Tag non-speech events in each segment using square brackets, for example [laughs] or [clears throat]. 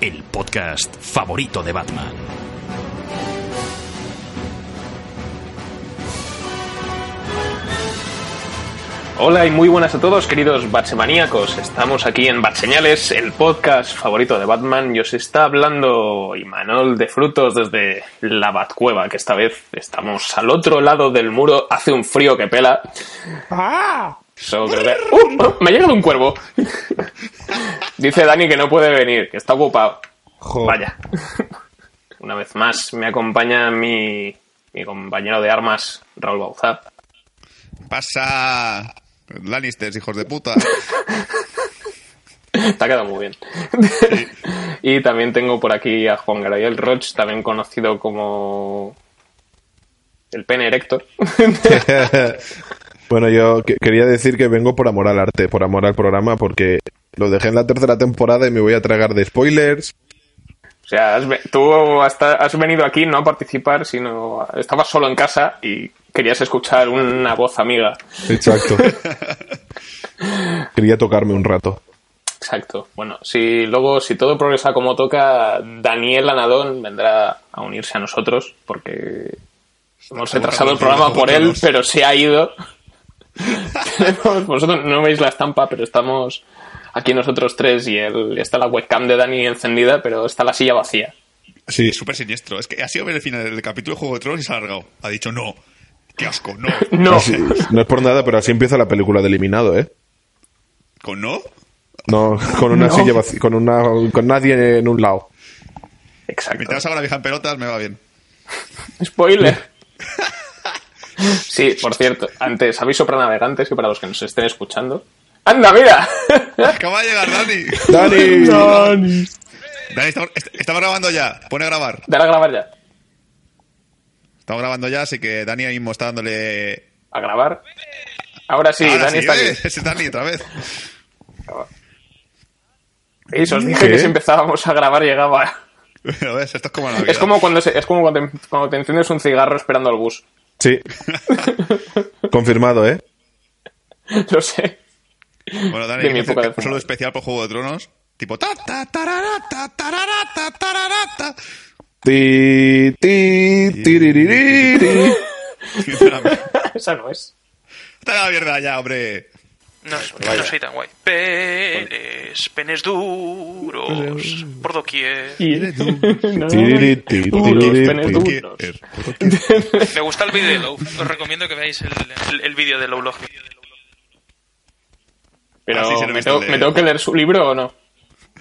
el podcast favorito de Batman. Hola y muy buenas a todos, queridos Batsemaníacos. Estamos aquí en Batseñales, el podcast favorito de Batman. Y os está hablando Imanol de Frutos desde la Batcueva, que esta vez estamos al otro lado del muro. Hace un frío que pela. So, creo que- ¡Uh! ¡Oh! me ha llegado un cuervo. [laughs] Dice Dani que no puede venir, que está ocupado. Jo. Vaya. [laughs] Una vez más me acompaña mi, mi compañero de armas, Raúl Bauzá. Pasa. Lannisters, hijos de puta. [laughs] Te ha quedado muy bien. y también tengo por aquí a Juan Gabriel Roch, también conocido como el pene erector. Bueno, yo que- quería decir que vengo por amor al arte, por amor al programa, porque lo dejé en la tercera temporada y me voy a tragar de spoilers. o sea, has ve- tú hasta has venido aquí no a participar, sino estabas solo en casa y querías escuchar una voz amiga. Exacto. [laughs] quería tocarme un rato. Exacto. Bueno, si luego, si todo progresa como toca, Daniel Anadón vendrá a unirse a nosotros, porque hemos retrasado el programa por él, pero se ha ido. Tenemos- [laughs] vosotros no veis la estampa, pero estamos aquí nosotros tres y él, está la webcam de Dani encendida, pero está la silla vacía. Sí, Es súper siniestro. Es que ha sido ver el final del capítulo de Juego de Tronos y se ha alargado. Ha dicho no. Qué asco, no. [laughs] No, así- no es por nada, pero así empieza la película de Eliminado, ¿eh? ¿Con no? No, con una No. silla vacía, con, una, con nadie en un lado. exacto. Mientras haga la vieja en pelotas, me va bien. Spoiler. [laughs] Sí, por cierto, antes aviso para navegantes y para los que nos estén escuchando. ¡Anda, mira! Acaba de llegar Dani. ¡Dani! Dani. Dani, estamos, est- estamos grabando ya. Pone a grabar. Dale a grabar ya. Estamos grabando ya, así que Dani ahora mismo está dándole. A grabar. Ahora sí, Ahora Dani sí, está ¿eh? aquí. Es Dani otra vez. Eso, os dije ¿Qué? que si empezábamos a grabar llegaba. [laughs] Pero ves, esto es como la vida. Es como cuando se- es como cuando te, cuando te enciendes un cigarro esperando al bus. Sí. [laughs] Confirmado, ¿eh? Lo sé. Bueno, Dani, de época de un saludo especial por Juego de Tronos. Tipo. Ta, ta, tarara, ta, tarara, ta, tarara, ta. Ti, ti, tiriririri. [laughs] Esa no es. Está la mierda ya, hombre. No, no soy tan guay. Penes, penes duros, por doquier. No. Me gusta el vídeo de Low. Os recomiendo que veáis el, el, el vídeo de Low Log. Pero Ah, sí, ¿me, tengo, el de- ¿me tengo que leer su libro o no?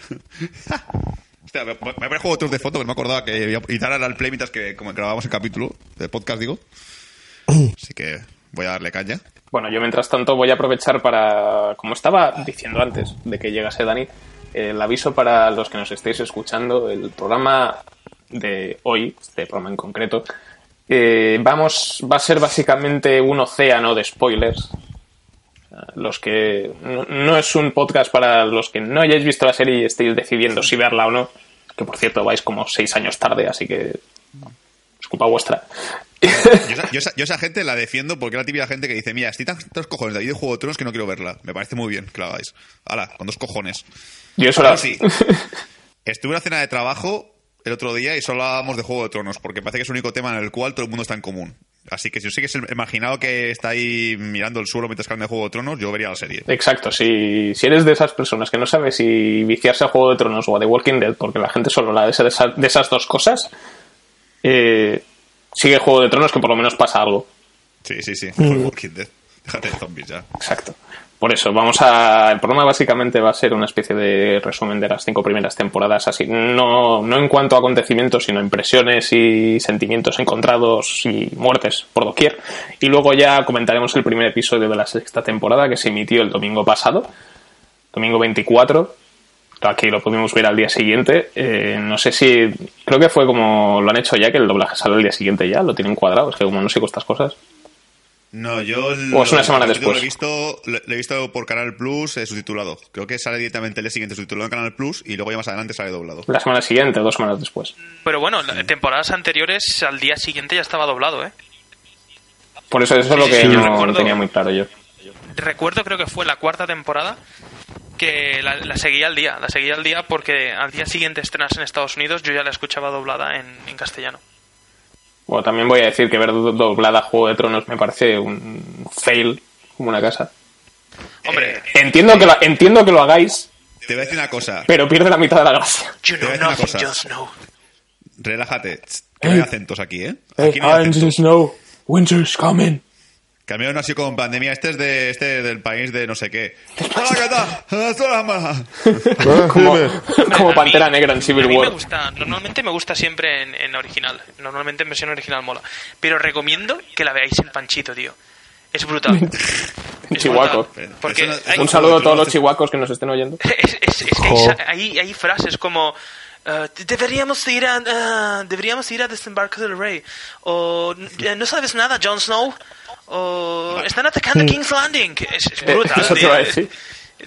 [laughs] Hostia, me, me poner Juego de foto, que no me acordaba que iba a editar ahora el play mientras que como grabábamos el capítulo del podcast, digo. Así que voy a darle caña. Bueno, yo mientras tanto voy a aprovechar para, como estaba diciendo antes de que llegase Dani, el aviso para los que nos estéis escuchando, el programa de hoy, este programa en concreto, eh, vamos, va a ser básicamente un océano de spoilers. Los que no, no es un podcast para los que no hayáis visto la serie y estéis decidiendo si verla o no, que por cierto vais como seis años tarde, así que es culpa vuestra. Yo esa, yo esa- yo esa gente la defiendo porque es la típica gente que dice, mira, estoy tantos cojones de ahí de Juego de Tronos que no quiero verla. Me parece muy bien que lo hagáis. Hala, con dos cojones. Yo eso la- sí. [laughs] Estuve en una cena de trabajo el otro día y solo hablábamos de Juego de Tronos porque parece que es el único tema en el cual todo el mundo está en común. Así que si os sigues el marginado que está ahí mirando el suelo mientras de Juego de Tronos, yo vería la serie. Exacto, si, si eres de esas personas que no sabes si viciarse a Juego de Tronos o a The Walking Dead, porque la gente solo la de, de esas dos cosas, eh, sigue Juego de Tronos que por lo menos pasa algo. Sí, sí, sí. Mejor Walking Dead. Déjate de zombies ya. Exacto. Por eso, vamos a. El programa básicamente va a ser una especie de resumen de las cinco primeras temporadas, así. No, no en cuanto a acontecimientos, sino impresiones y sentimientos encontrados y muertes por doquier. Y luego ya comentaremos el primer episodio de la sexta temporada que se emitió el domingo pasado, domingo 24, aquí lo pudimos ver al día siguiente. Eh, no sé si. Creo que fue como lo han hecho ya, que el doblaje sale al día siguiente ya, lo tienen cuadrado. Es que como no sé con estas cosas. No, yo O es una semana después. Lo he visto, lo he visto por Canal Plus eh, subtitulado. Creo que sale directamente el día siguiente subtitulado en Canal Plus y luego ya más adelante sale doblado. La semana siguiente, dos semanas después. Pero bueno, temporadas anteriores al día siguiente ya estaba doblado, ¿eh? Por eso eso es lo Sí, que sí, yo no recuerdo. tenía muy claro yo. Recuerdo, creo que fue la cuarta temporada que la, la seguía al día. La seguía al día porque al día siguiente estrenarse en Estados Unidos yo ya la escuchaba doblada en, en castellano. Bueno, también voy a decir que ver do- doblada Juego de Tronos me parece un fail como una casa. Hombre, Entiendo que lo, entiendo que lo hagáis, Te voy a decir una cosa. pero pierde la mitad de la gracia. you know nothing, cosa. Jon Snow. Relájate. Que no hay acentos aquí, ¿eh? Aquí no hay acentos. Snow, winter's coming. Que al menos no ha sido como en pandemia. Este es de este del país de no sé qué. [laughs] Hola, ¿qué tal? [laughs] Como, mí- Pantera Negra en Civil a mí me War. gusta, normalmente me gusta siempre en, en original. Normalmente en versión original mola. Pero recomiendo que la veáis en Panchito, tío. Es brutal. [laughs] Es Chihuaco. brutal. Porque Eso no- hay- Un saludo a todos los chihuacos que nos estén oyendo. es, es- es que hay, hay frases como eh, deberíamos ir a ah, deberíamos ir a desembarco del rey o "Eh, no sabes nada Jon Snow o están atacando King's Landing es, es brutal Eso te tío. iba a decir.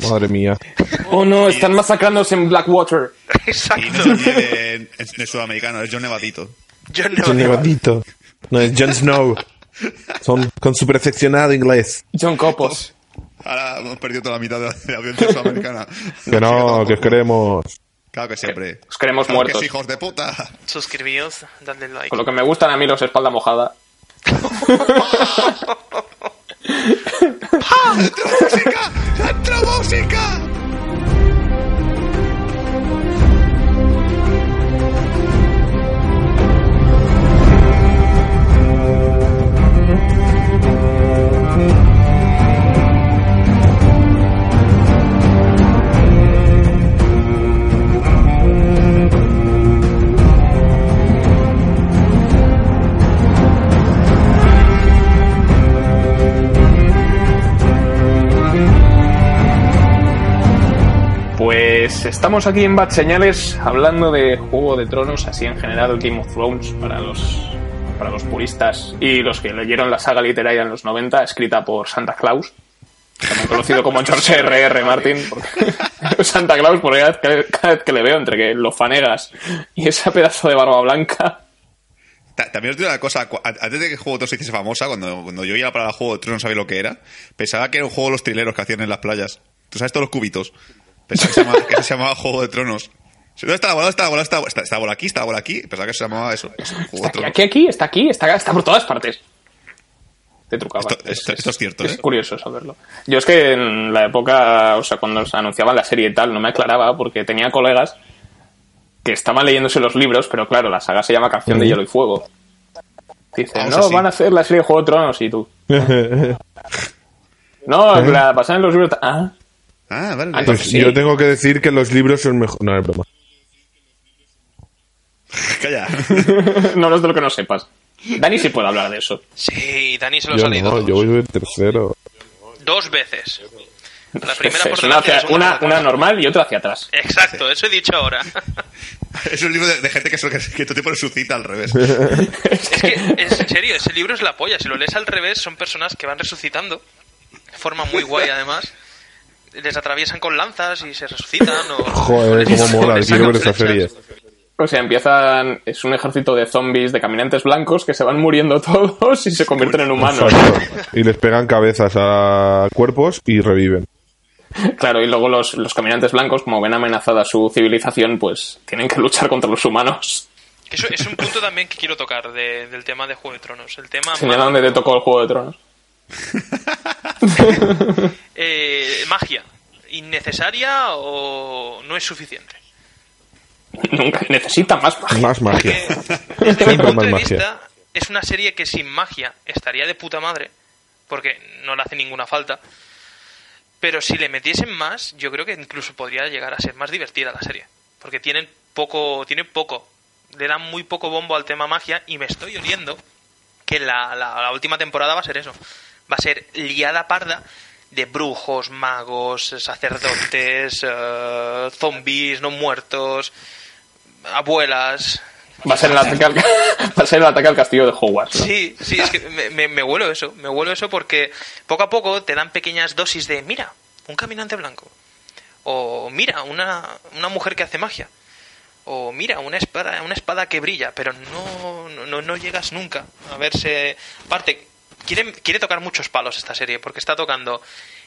Madre mía. [laughs] Oh no, están masacrándose en Blackwater. Y exacto no es de, es de sudamericano, es John Nevadito. John Neville. John Nevadito. No, es Jon Snow. Son con su perfeccionado inglés. John Copos. Ahora hemos perdido toda la mitad de la, de la audiencia sudamericana. Que no, que os queremos. Claro que siempre. Os queremos Claro que muertos. sí, hijos de puta. suscribíos dadle like Con lo que me gustan a mí los espalda mojada. [laughs] [laughs] ¡Música! ¡Entra música! Pues estamos aquí en Bad Señales hablando de Juego de Tronos, así en general Game of Thrones para los, para los puristas y los que leyeron la saga literaria en los 90, escrita por Santa Claus, también conocido como George R.R. R. Martin. [laughs] Santa Claus, porque cada vez, que, le veo entre que lo fanegas y ese pedazo de barba blanca, Ta- También os digo una cosa, antes de que Juego de Tronos se hiciese famosa, cuando, cuando yo iba para el Juego de Tronos no sabía lo que era, pensaba que era un juego de los trileros que hacían en las playas. ¿Tú sabes todos los cubitos? Pensaba que se llamaba, que se llamaba Juego de Tronos. ¿Dónde está la bola? ¿Dónde está la bola? ¿Está, está, está la bola aquí? ¿Está la bola aquí? Pensaba que se llamaba eso. eso, Juego de está aquí, Tronos. aquí, aquí, está aquí, está, está por todas partes. Te trucaba. Esto- esto- esto es cierto, Es ¿eh? curioso saberlo. Yo es que en la época, o sea, cuando se anunciaban la serie y tal, no me aclaraba porque tenía colegas que estaban leyéndose los libros, pero claro, la saga se llama Canción de Hielo y Fuego. Dicen, no, van a hacer la serie de Juego de Tronos y tú. [laughs] No, la pasan en los libros. Ah, Ah, vale. Ah, Pues Sí. yo tengo que decir que los libros son mejor. No, es broma. [laughs] Calla. [laughs] no es de lo que no sepas. Dani sí puede hablar de eso. sí Dani se los Yo ha leído no, yo voy del tercero. dos veces la primera por Es una, hacia- una, una normal y otra hacia atrás. exacto eso he dicho ahora [laughs] es un libro de, de gente que, eso- que, que todo tipo resucita al revés. Es que, es, en serio, ese libro es la polla. Si lo lees al revés, son personas que van resucitando. De forma muy guay, además. Les atraviesan con lanzas y se resucitan. O, [laughs] Joder, cómo mola. Quiero ver esa serie. O sea, empiezan. Es un ejército de zombies, de caminantes blancos que se van muriendo [laughs] todos y se convierten en humanos. Exacto. Y les pegan cabezas a cuerpos y reviven. Claro, y luego los, los caminantes blancos, como ven amenazada su civilización, pues tienen que luchar contra los humanos. Eso es un punto también que quiero tocar de- del tema de Juego de Tronos. El tema Señala dónde te tocó el Juego de Tronos. [laughs] eh, magia. ¿Innecesaria o no es suficiente? Nunca necesita más magia. Más magia. Porque, [laughs] desde mi punto más de magia. vista, es una serie que sin magia estaría de puta madre, porque no le hace ninguna falta. Pero si le metiesen más, yo creo que incluso podría llegar a ser más divertida la serie. Porque tienen poco, tiene poco, le dan muy poco bombo al tema magia y me estoy oliendo que la, la- la última temporada va a ser eso. Va a ser liada parda de brujos, magos, sacerdotes, eh, zombies no muertos, abuelas. Va a ser el ataque al, [laughs] va a ser el ataque al castillo de Hogwarts. ¿no? Sí, sí, es que me, me, me huelo eso, me huelo eso porque poco a poco te dan pequeñas dosis de, mira, un caminante blanco. O mira, una, una mujer que hace magia. O mira, una espada, una espada que brilla, pero no, no, no llegas nunca a verse. Aparte, quiere, quiere tocar muchos palos esta serie, porque está tocando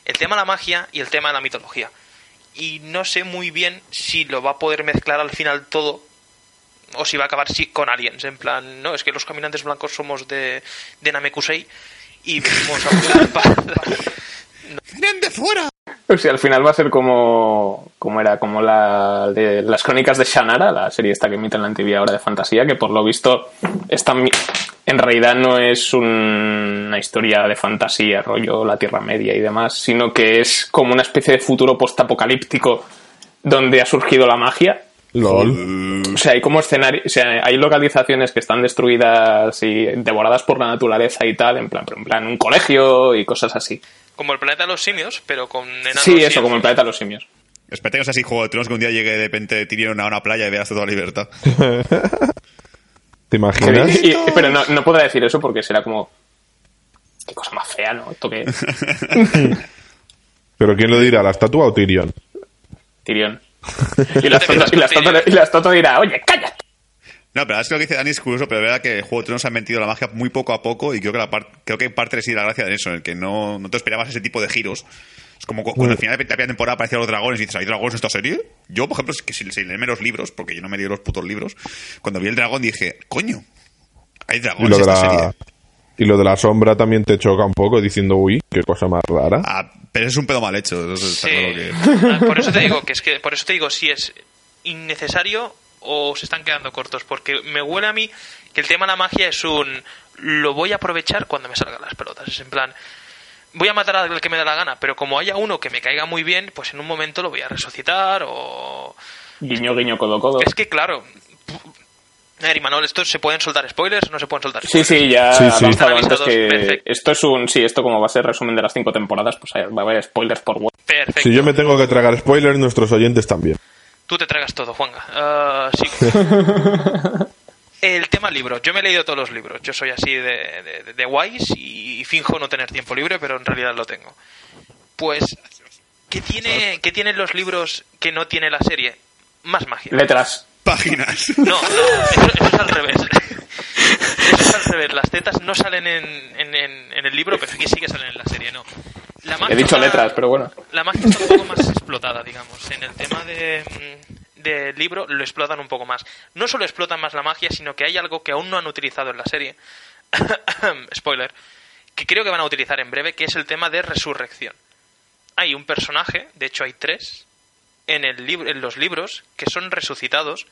el tema de la magia y el tema de la mitología. Y no sé muy bien si lo va a poder mezclar al final todo o si va a acabar sí, con aliens. En plan, no, es que los caminantes blancos somos de, de Namekusei y venimos a buscar paz. ¡Vienen de fuera! O sea, al final va a ser como, como era, como la de las crónicas de Shannara, la serie esta que emite en la TV ahora de fantasía, que por lo visto está, en realidad no es un- una historia de fantasía, rollo la Tierra Media y demás, sino que es como una especie de futuro postapocalíptico donde ha surgido la magia. LOL. O sea, hay como escenarios, o sea, hay localizaciones que están destruidas y devoradas por la naturaleza y tal, en plan, pero en plan un colegio y cosas así. Como el planeta de los simios, pero con enanos Sí, y eso, como el planeta de los simios. Espérate que no sea así Juego de Tronos que un día llegue de repente Tyrion a una playa y veas toda la libertad. [laughs] ¿Te imaginas? Y- y- pero no, no podrá decir eso porque será como. Qué cosa más fea, ¿no? Esto que. [laughs] ¿Pero quién lo dirá? ¿La estatua o Tyrion? Tyrion. [laughs] Y la estatua- y la estatua- y la estatua dirá, oye, cállate. No, pero es que lo que dice Dani es curioso, pero es verdad que Juego de Tronos ha metido la magia muy poco a poco y creo que la par- creo que parte reside la gracia de eso, en el que no, no te esperabas ese tipo de giros. Es como cu- cuando al final de la primera temporada aparecían los dragones y dices, ¿hay dragones en esta serie? Yo, por ejemplo, es que si, si leerme los libros, porque yo no me leí los putos libros, cuando vi el dragón dije, coño, hay Y dragones lo, en de esta la, serie. y lo de la sombra también te choca un poco diciendo, uy, qué cosa más rara. Ah, pero es un pedo mal hecho. eso está Sí. claro que- Ah, Por eso te digo que es que por eso te digo si es innecesario o se están quedando cortos, porque me huele a mí que el tema de la magia es un lo voy a aprovechar cuando me salgan las pelotas, es en plan voy a matar al que me da la gana, pero como haya uno que me caiga muy bien, pues en un momento lo voy a resucitar o Guiño, guiño, codo, codo. es que claro, a ver, Imanol, ¿esto se pueden soltar spoilers o no se pueden soltar Sí, spoilers? sí, ya Sí, he sí. Están antes que perfecto. esto es un, sí, esto como va a ser resumen de las cinco temporadas, pues hay- va a haber spoilers por web. Perfecto. Si yo me tengo que tragar spoilers, nuestros oyentes también. Tú te tragas todo, Juanga. Ah, sí. [laughs] El tema libros. Yo me he leído todos los libros. Yo soy así de, de, de- de guays y finjo no tener tiempo libre, pero en realidad lo tengo. Pues, ¿qué, tiene, ¿qué tienen los libros que no tiene la serie? Más magia. Letras. Páginas. [laughs] No, no, eso, eso es al revés. Eso es al revés. Las tetas no salen en, en, en- en el libro, pero aquí sí que salen en la serie, no. La magia He dicho está- letras, pero bueno. la magia está un poco más explotada, digamos. En el tema de, mm, del libro lo explotan un poco más. No solo explotan más la magia, sino que hay algo que aún no han utilizado en la serie. [coughs] Spoiler. Que creo que van a utilizar en breve, que es el tema de resurrección. Hay un personaje, de hecho hay tres, en, el lib- en los libros que son resucitados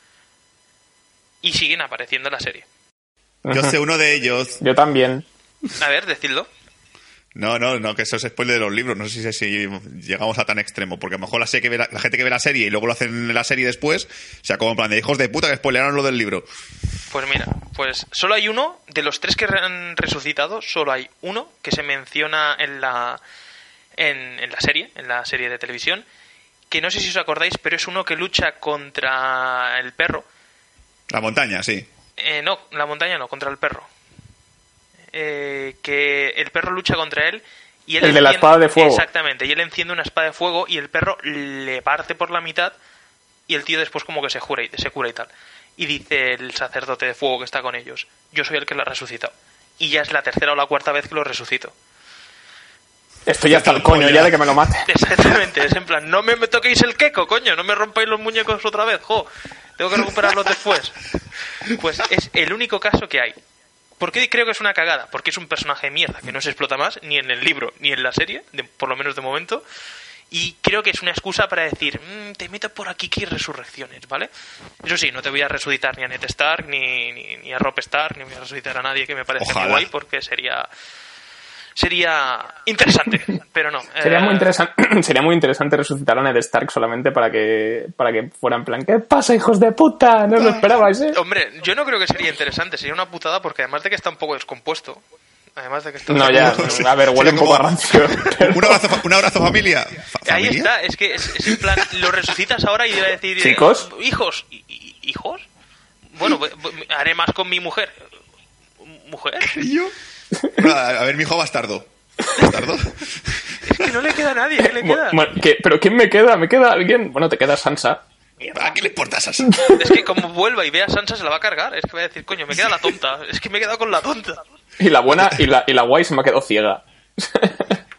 y siguen apareciendo en la serie. Yo sé uno de ellos. Yo también. A ver, decidlo. No, no, no, que eso es spoiler de los libros. No sé si, si llegamos a tan extremo. Porque a lo mejor la, serie que ve la, la gente que ve la serie y luego lo hacen en la serie después, o sea, como en plan de hijos de puta que spoilearon lo del libro. Pues mira, pues solo hay uno, de los tres que han resucitado, solo hay uno que se menciona en la, en, en la serie, en la serie de televisión, que no sé si os acordáis, pero es uno que lucha contra el perro. La montaña, sí. Eh, no, la montaña no, contra el perro. Eh, que el perro lucha contra él y él El de la enciende- espada de fuego. Exactamente, y él enciende una espada de fuego y el perro le parte por la mitad y el tío después como que se, jura y, se cura y tal. Y dice el sacerdote de fuego que está con ellos, yo soy el que lo ha resucitado. Y ya es la tercera o la cuarta vez que lo resucito. Esto ya está el coño, ya de que me lo mate. [laughs] Exactamente, es en plan, no me, me toquéis el queco, coño, no me rompáis los muñecos otra vez, jo, tengo que recuperarlos después. [laughs] Pues es el único caso que hay. ¿Por qué creo que es una cagada? Porque es un personaje de mierda que no se explota más, ni en el libro, ni en la serie, de- por lo menos de momento. Y creo que es una excusa para decir, "Mm, te meto por aquí que hay resurrecciones, ¿vale? Eso sí, no te voy a resucitar ni a Ned Stark, ni, ni, ni a Rob Stark, ni voy a resucitar a nadie que me parece muy guay, porque sería sería interesante, pero no. [laughs] Sería Eh, muy interesante, [clears throat] sería muy interesante resucitar a Ned Stark solamente para que, para que fuera en plan, ¿qué pasa, hijos de puta? No os lo esperabais, ¿eh? Hombre, yo no creo que sería interesante, sería una putada porque además de que está un poco descompuesto, Además de que está No, ya, [laughs] a ver, huele un poco a como- rancio. [laughs] pero- Un abrazo, un abrazo familia. Fa- Ahí está, es que es, es en plan, lo resucitas ahora y iba a decir... eh, ¿Chicos? ¿Hijos? ¿Y- y- ¿Hijos? Bueno, voy- voy- haré más con mi mujer. ¿Mujer? ¿Y yo? A a ver, mi hijo bastardo. ¿Bastardo? Es que no le queda a nadie, ¿qué le queda? Bueno, ¿qué- ¿Pero quién me queda? ¿Me queda alguien? Bueno, te queda Sansa. ¿A qué le importa esas? Es que como vuelva y vea a Sansa se la va a cargar. Es que va a decir, coño, me queda la tonta. Es que me he quedado con la tonta. Y la buena y la, y la guay se me ha quedado ciega.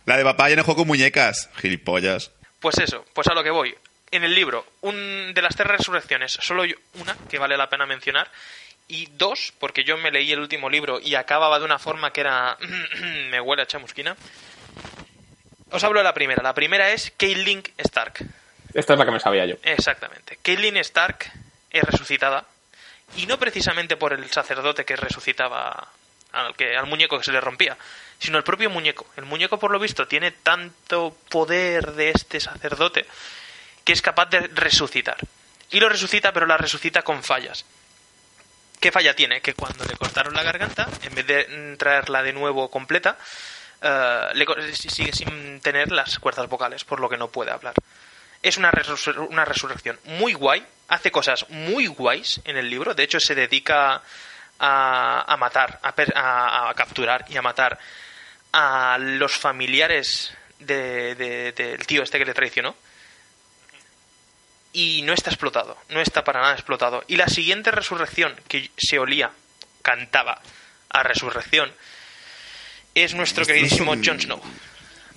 La de papá ya no juego con muñecas. Gilipollas. Pues eso, pues a lo que voy. En el libro, un de las tres resurrecciones, solo hay una que vale la pena mencionar. Y dos, porque yo me leí el último libro y acababa de una forma que era... [clears throat] me huele a chamusquina. Os hablo de la primera. La primera es Caitlyn Stark. Esta es la que me sabía yo. Exactamente. Caitlyn Stark es resucitada. Y no precisamente por el sacerdote que resucitaba al, que, al muñeco que se le rompía, sino el propio muñeco. El muñeco, por lo visto, tiene tanto poder de este sacerdote que es capaz de resucitar. Y lo resucita, pero la resucita con fallas. ¿Qué falla tiene? Que cuando le cortaron la garganta, en vez de traerla de nuevo completa, eh, le sigue sin tener las cuerdas vocales, por lo que no puede hablar. Es una, resur- una resurrección muy guay, hace cosas muy guays en el libro, de hecho se dedica a, a matar, a, a- a capturar y a matar a los familiares de- de- del tío este que le traicionó. Y no está explotado, no está para nada explotado. Y la siguiente resurrección que se olía, cantaba a resurrección, es nuestro queridísimo Jon Snow.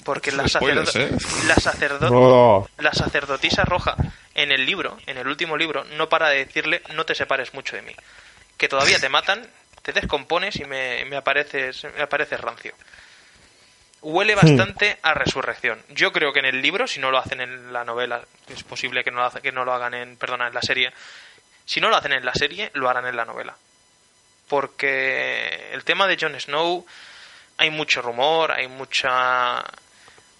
Porque la, sacerdo- ¿eh? la sacerdo- [laughs] la sacerdotisa roja en el libro, en el último libro, no para de decirle no te separes mucho de mí. Que todavía te matan, te descompones y me, me apareces, me apareces rancio. Huele bastante a resurrección. Yo creo que en el libro, si no lo hacen en la novela, es posible que no lo, hace- que no lo hagan en, perdona, en la serie. Si no lo hacen en la serie, lo harán en la novela. Porque el tema de Jon Snow, hay mucho rumor, hay mucha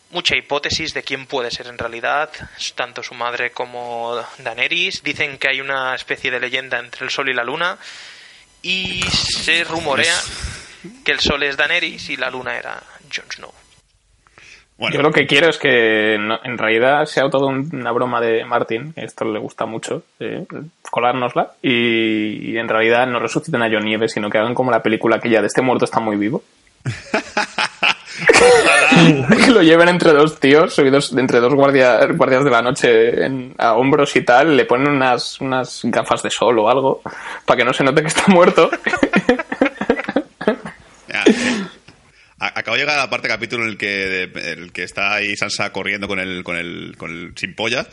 mucha hipótesis de quién puede ser en realidad, tanto su madre como Daenerys. Dicen que hay una especie de leyenda entre el sol y la luna y se rumorea que el sol es Daenerys y la luna era Jon Snow. Bueno, Yo lo que quiero es que no- en realidad sea todo un- una broma de Martin, que esto le gusta mucho, eh, colárnosla, y, y en realidad no resuciten a John Nieves, sino que hagan como la película que ya de este muerto está muy vivo. [laughs] que lo lleven entre dos tíos, subidos entre dos guardia- guardias de la noche en- a hombros y tal, le ponen unas, unas gafas de sol o algo, para que no se note que está muerto. [laughs] [laughs] Acabo de llegar a la parte del capítulo en el que, de- el que está ahí Sansa corriendo con el, con el, con el sin polla,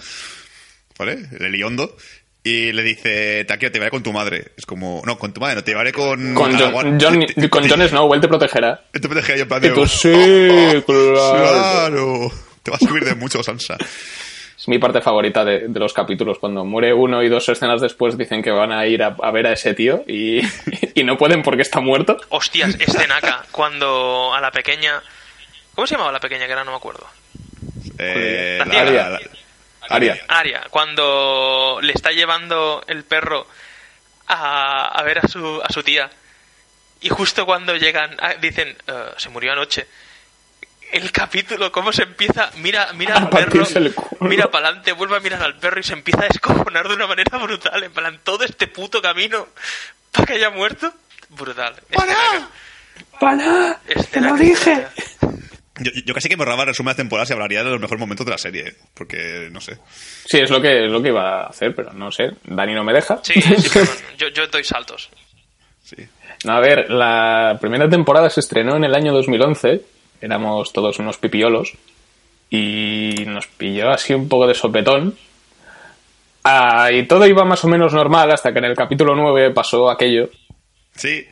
¿vale? El Eliondo. Y le dice, Taquio, te llevaré con tu madre. Es como, no, con tu madre, no, te llevaré con... con, John, John- te- con Jon Snow, él te protegerá. Te protegerá yo en plan de, "Oh, sí, claro. claro. Te vas a subir de mucho, Sansa. Mi parte favorita de, de los capítulos. Cuando muere uno y dos escenas después dicen que van a ir a, a ver a ese tío y, [laughs] y no pueden porque está muerto. Hostias, escenaca, cuando a la pequeña... ¿Cómo se llamaba la pequeña? Que ahora no me acuerdo. Eh, La la- la- Aria. Aria, cuando le está llevando el perro a, a ver a su, a su tía. Y justo cuando llegan, a- dicen, "Eh, se murió anoche. El capítulo, cómo se empieza, mira, mira A al perro, mira para adelante, vuelve a mirar al perro y se empieza a descojonar de una manera brutal. En plan, todo este puto camino para que haya muerto, brutal. Escenaca. ¡Para! Escenaca, escenaca. Yo, yo casi que me ahorraba resumen de temporadas y hablaría de los mejores momentos de la serie. ¿eh? Porque, no sé. Sí, es lo que es lo que iba a hacer, pero no sé. Dani no me deja. Sí, sí, perdón, [laughs] yo, yo doy saltos. Sí. No, a ver, la primera temporada se estrenó en el año 2011. Éramos todos unos pipiolos. Y nos pilló así un poco de sopetón. Ah, y todo iba más o menos normal hasta que en el capítulo 9 pasó aquello. Sí.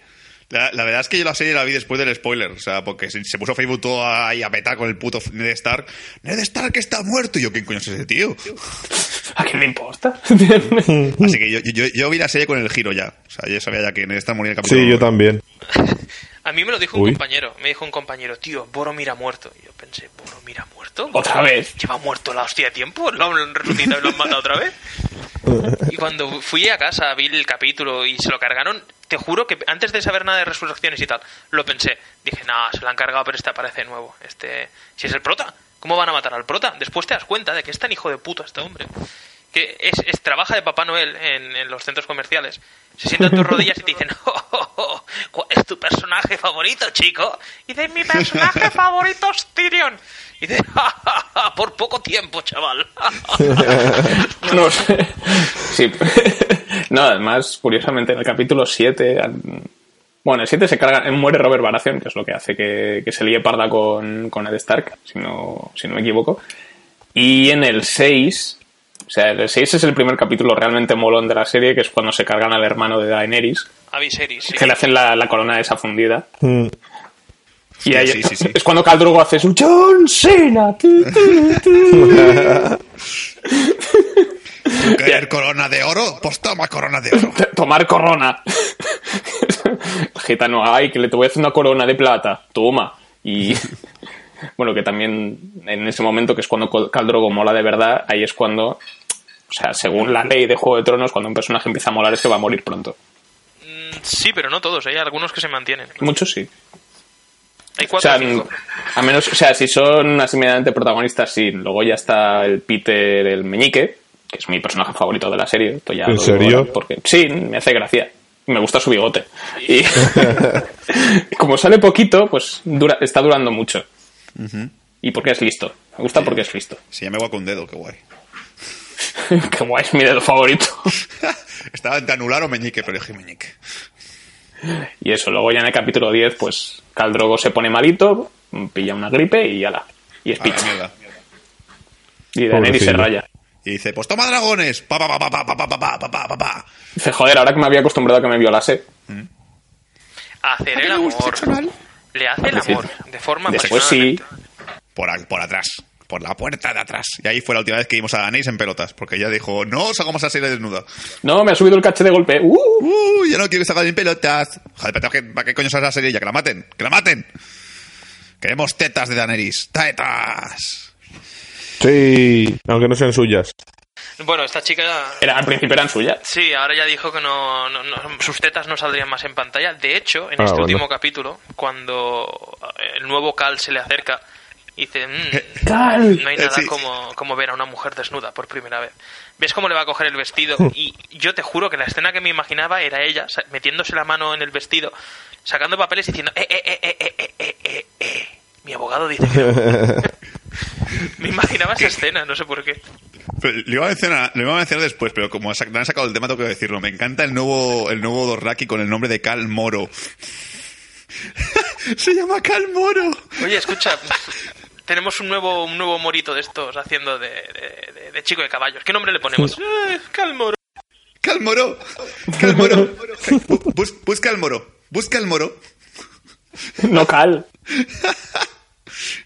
La, la verdad es que yo la serie la vi después del spoiler. O sea, porque se, se puso Facebook todo ahí a petar con el puto Ned Stark. Ned Stark está muerto. Y yo, ¿quién coño es ese tío? [laughs] ¿A quién le importa? [laughs] Así que yo, yo, yo vi la serie con el giro ya. O sea, yo sabía ya que Ned Stark moría en el capítulo. Sí, yo también. [laughs] A mí me lo dijo un compañero. Me dijo un compañero, tío, Boromir ha muerto. Y yo pensé, ¿Boromir ha muerto? ¿Otra vez? ¿Lleva muerto la hostia de tiempo? ¿Lo han resucitado y lo han matado otra vez? [laughs] Y cuando fui a casa, vi el capítulo y se lo cargaron te juro que antes de saber nada de resurrecciones y tal, lo pensé. Dije, no, se lo han cargado, pero este aparece de nuevo. Este, si es el prota, ¿cómo van a matar al prota? Después te das cuenta de que es tan hijo de puta este hombre. Que es, es- trabaja de Papá Noel en, en los centros comerciales. Se sienta en tus [laughs] rodillas y te dicen, [laughs] "Oh, oh, oh, ¿cuál es tu personaje favorito, chico? Y dice, mi personaje [laughs] favorito es Tyrion. Y dice, [laughs] "Ja, ja, ja, por poco tiempo, chaval. [laughs] No sé. Sí. No, además, curiosamente, en el capítulo 7. Bueno, en el 7 se carga, muere Robert Baratheon, que es lo que hace que, que se líe parda con, con Ed Stark, si no, si no me equivoco. Y en el 6. O sea, el 6 es el primer capítulo realmente molón de la serie, que es cuando se cargan al hermano de Daenerys, A Viserys, sí. que le hacen la, la corona esa fundida. Mm. Y ahí sí, sí, sí. es cuando Khal Drogo hace su John Cena. tu, tu, tu. ¿Tú quieres corona de oro? Pues toma corona de oro. Tomar corona. El gitano, ay, que le te voy a hacer una corona de plata. Toma. Y [laughs] bueno, que también en ese momento, que es cuando Col- Khal Drogo mola de verdad, ahí es cuando, o sea, según la ley de Juego de Tronos, cuando un personaje empieza a molar es que va a morir pronto. Mm, Sí, pero no todos, hay algunos que se mantienen. Muchos sí. Hay O cuatro sea, o cinco. a menos, o sea, si son así medianamente protagonistas, sí. Luego ya está el Peter, el Meñique, que es mi personaje favorito de la serie. Esto ya ¿En lo digo serio? Porque sí, me hace gracia. Me gusta su bigote. Y [laughs] [laughs] como sale poquito, pues dura, está durando mucho. Uh -huh. Y porque es listo. Me gusta porque es listo. Se llama igual con dedo, qué guay. qué guay, es mi dedo favorito. Estaba entre anular o meñique, pero dije meñique. Y eso, luego ya en el capítulo 10, pues Caldrogo se pone malito, pilla una gripe y ala. Y es picha. Mierda. Y Daenerys se raya. Y dice, pues toma dragones. Pa, pa, pa, pa, pa, pa, pa, pa, Dice, joder, ahora que me había acostumbrado a que me violase. Hacer el amor. Le hace el amor. De forma Después sí. Por, a- por atrás. Por la puerta de atrás. Y ahí fue la última vez que vimos a Daenerys en pelotas. Porque ella dijo, no os hagamos a serie desnuda. No, me ha subido el caché de golpe. ¡Uh! Uh, ya no quiero que se hagan en pelotas. Joder, pero ¿qué- ¿para qué coño sale esa serie ya? Que la maten. Que la maten. Queremos tetas de Daenerys. Tetas. Sí, aunque no sean suyas. Bueno, esta chica Era, al principio eran suyas. Sí, ahora ya dijo que no, no- no- sus tetas no saldrían más en pantalla. De hecho, en Ah, este bueno. último capítulo, cuando el nuevo Cal se le acerca, dice, "Mm, [laughs] ¡Cal! no hay nada Sí. como, como ver a una mujer desnuda por primera vez. ¿Ves cómo le va a coger el vestido? [laughs] Y yo te juro que la escena que me imaginaba era ella metiéndose la mano en el vestido, sacando papeles y diciendo, eh, eh, eh, eh, eh, eh, eh, eh. Mi abogado dice que no". [laughs] [laughs] Me imaginaba esa escena, no sé por qué. Pero lo, iba a mencionar, lo iba a mencionar después, pero como han sacado el tema, tengo que decirlo. Me encanta el nuevo, el nuevo Dorraki con el nombre de Cal Moro. [laughs] Se llama Cal Moro. Oye, escucha, tenemos un nuevo, un nuevo morito de estos haciendo de, de- de- de chico de caballos. ¿Qué nombre le ponemos? Eh. Cal Moro. Cal Moro. Bu- bus- busca el moro. Busca el moro. No cal. [laughs]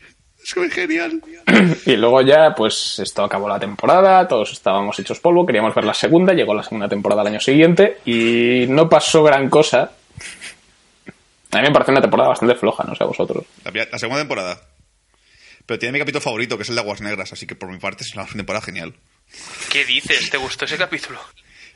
Es genial. [clears throat] Y luego ya, pues esto acabó la temporada, todos estábamos hechos polvo, queríamos ver la segunda, llegó la segunda temporada al año siguiente y no pasó gran cosa. A mí me parece una temporada bastante floja, no sé a vosotros. La, la segunda temporada. Pero tiene mi capítulo favorito, que es el de Aguas Negras, así que por mi parte es una temporada genial. ¿Qué dices? ¿Te gustó ese capítulo?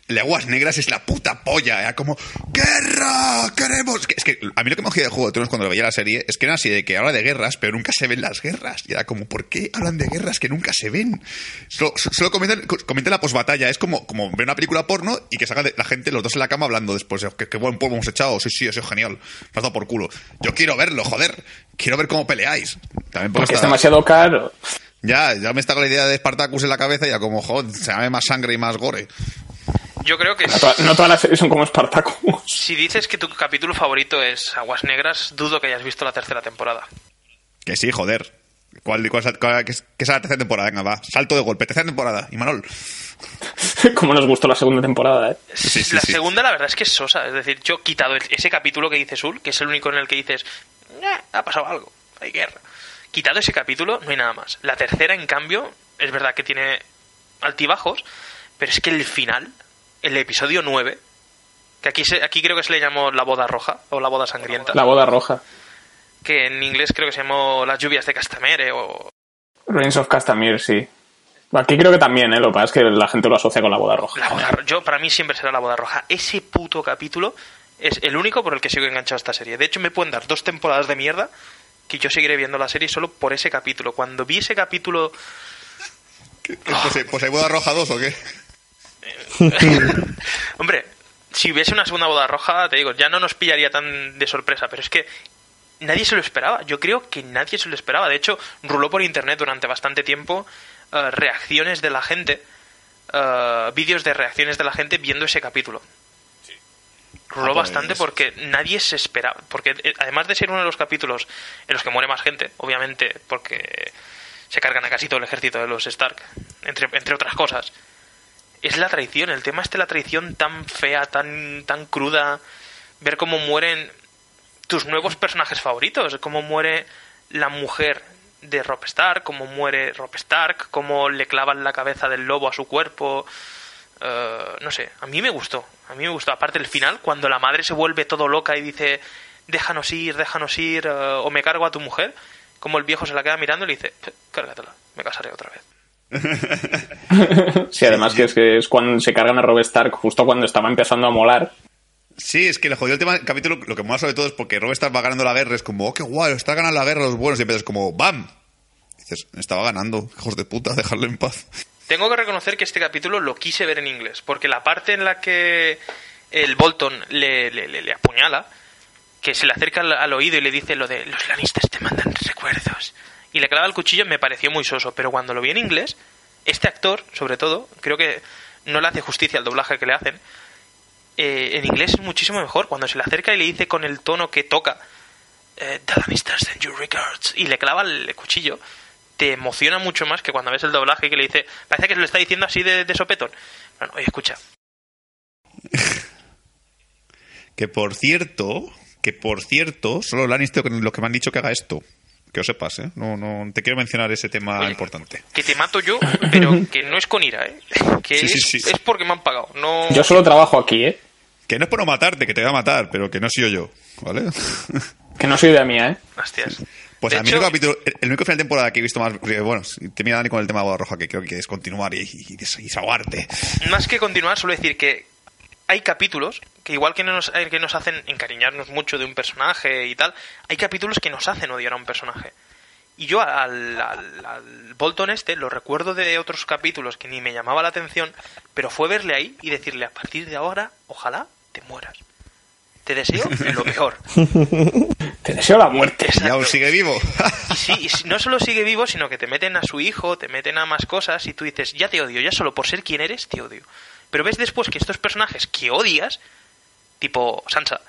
El de Aguas Negras es la puta polla, era como ¡Guerra! ¡Queremos! Es que, a mí lo que me hacía de Juego de Tronos cuando veía la serie es que era así de que habla de guerras, pero nunca se ven las guerras. Y era como, ¿por qué hablan de guerras que nunca se ven? Solo, solo comentan, comentan la posbatalla. Es como, como ver una película porno y que salga la gente, los dos en la cama, hablando después. de, ¿Qué, qué buen polvo hemos echado? Sí, sí, eso es genial. Me has dado por culo. Yo quiero verlo, joder. Quiero ver cómo peleáis. También Porque es demasiado caro. Ya, ya me está con la idea de Spartacus en la cabeza y ya como, joder, se llame más sangre y más gore. Yo creo que No, toda- no todas las series son como Spartacus. si dices que tu capítulo favorito es Aguas Negras, dudo que hayas visto la tercera temporada. Que sí, joder. ¿Cuál, cuál, es- cuál- qué, es, qué es la tercera temporada? Venga, va. Salto de golpe. Tercera temporada. Y Manol. [laughs] como nos gustó la segunda temporada, ¿eh? Sí, sí, la sí. segunda, la verdad es que es sosa. Es decir, yo he quitado el- ese capítulo que dice Sul, que es el único en el que dices, "Eh, ha pasado algo, hay guerra. Quitado ese capítulo, no hay nada más. La tercera, en cambio, es verdad que tiene altibajos, pero es que el final, el episodio 9, que aquí, se- aquí creo que se le llamó la boda roja o la boda sangrienta, La boda roja. que en inglés creo que se llamó las lluvias de Castamere o... Reigns of Castamere, sí. Aquí creo que también, ¿eh? Lo que pasa es que la gente lo asocia con la boda roja. La boda yo, para mí siempre será la boda roja. Ese puto capítulo es el único por el que sigo enganchado a esta serie. De hecho, me pueden dar dos temporadas de mierda que yo seguiré viendo la serie solo por ese capítulo. Cuando vi ese capítulo... Pues, pues hay boda roja 2 o qué? [laughs] Hombre, si hubiese una segunda boda roja, te digo, ya no nos pillaría tan de sorpresa, pero es que nadie se lo esperaba. Yo creo que nadie se lo esperaba. De hecho, ruló por internet durante bastante tiempo eh, reacciones de la gente, eh, vídeos de reacciones de la gente viendo ese capítulo. Ruló Ah, pues, bastante porque nadie se esperaba. Porque eh, además de ser uno de los capítulos en los que muere más gente, obviamente, porque se cargan a casi todo el ejército de los Stark, entre, entre otras cosas es la traición. El tema es de la traición tan fea, tan, tan cruda. Ver cómo mueren tus nuevos personajes favoritos. Cómo muere la mujer de Rob Stark, cómo muere Rob Stark, cómo le clavan la cabeza del lobo a su cuerpo. Eh, no sé, a mí me gustó. A mí me gustó. Aparte el final, cuando la madre se vuelve todo loca y dice, déjanos ir, déjanos ir, eh, o me cargo a tu mujer. Como el viejo se la queda mirando y le dice, cárgatela, me casaré otra vez. [laughs] Sí, además que es que es cuando se cargan a Rob Stark justo cuando estaba empezando a molar. Sí, es que le jodió el tema del capítulo. Lo que mola sobre todo es porque Rob Stark va ganando la guerra. Es como, oh, qué guay, está ganando la guerra los buenos. Y empiezas como, ¡bam! Dices, estaba ganando, hijos de puta, [laughs] dejarlo en paz. Tengo que reconocer que este capítulo lo quise ver en inglés, porque la parte en la que el Bolton le, le, le- le apuñala, que se le acerca al, al oído y le dice lo de los Lannisters te mandan recuerdos, y le clava el cuchillo, me pareció muy soso, pero cuando lo vi en inglés, este actor, sobre todo, creo que no le hace justicia al doblaje que le hacen, eh, en inglés es muchísimo mejor, cuando se le acerca y le dice con el tono que toca, eh, The Lannisters send you regards, y le clava el cuchillo, te emociona mucho más que cuando ves el doblaje que le dice, parece que se lo está diciendo así de, de sopetón. Bueno, oye, escucha, [laughs] Que por cierto, que por cierto, solo Lannister lo que me han dicho que haga esto. Que lo sepas, ¿eh? No, no, te quiero mencionar ese tema Oye. importante. que te mato yo, pero [laughs] que no es con ira, ¿eh? [laughs] Que Sí, es, sí. es porque me han pagado, no... Yo solo trabajo aquí, ¿eh? Que no es por no matarte, que te voy a matar, pero que no soy yo, ¿vale? [laughs] Que no soy idea mía, ¿eh? Hostias. Pues De a mí hecho- el, único capítulo, el, el único final de temporada que he visto más. eh, Bueno, termina Dani con el tema de Boda Roja, que creo que es continuar y, y, y desahogarte. Más que continuar, suelo decir que hay capítulos que igual que nos, eh, que nos hacen encariñarnos mucho de un personaje y tal, hay capítulos que nos hacen odiar a un personaje. Y yo al, al, al Bolton este lo recuerdo de otros capítulos que ni me llamaba la atención, pero fue verle ahí y decirle a partir de ahora, ojalá te mueras. Te deseo lo [laughs] mejor. Te deseo la muerte. Y aún sigue vivo. Y sí, y si- no solo sigue vivo, sino que te meten a su hijo, te meten a más cosas y tú dices, ya te odio, ya solo por ser quien eres, te odio. Pero ves después que estos personajes que odias, tipo Sansa,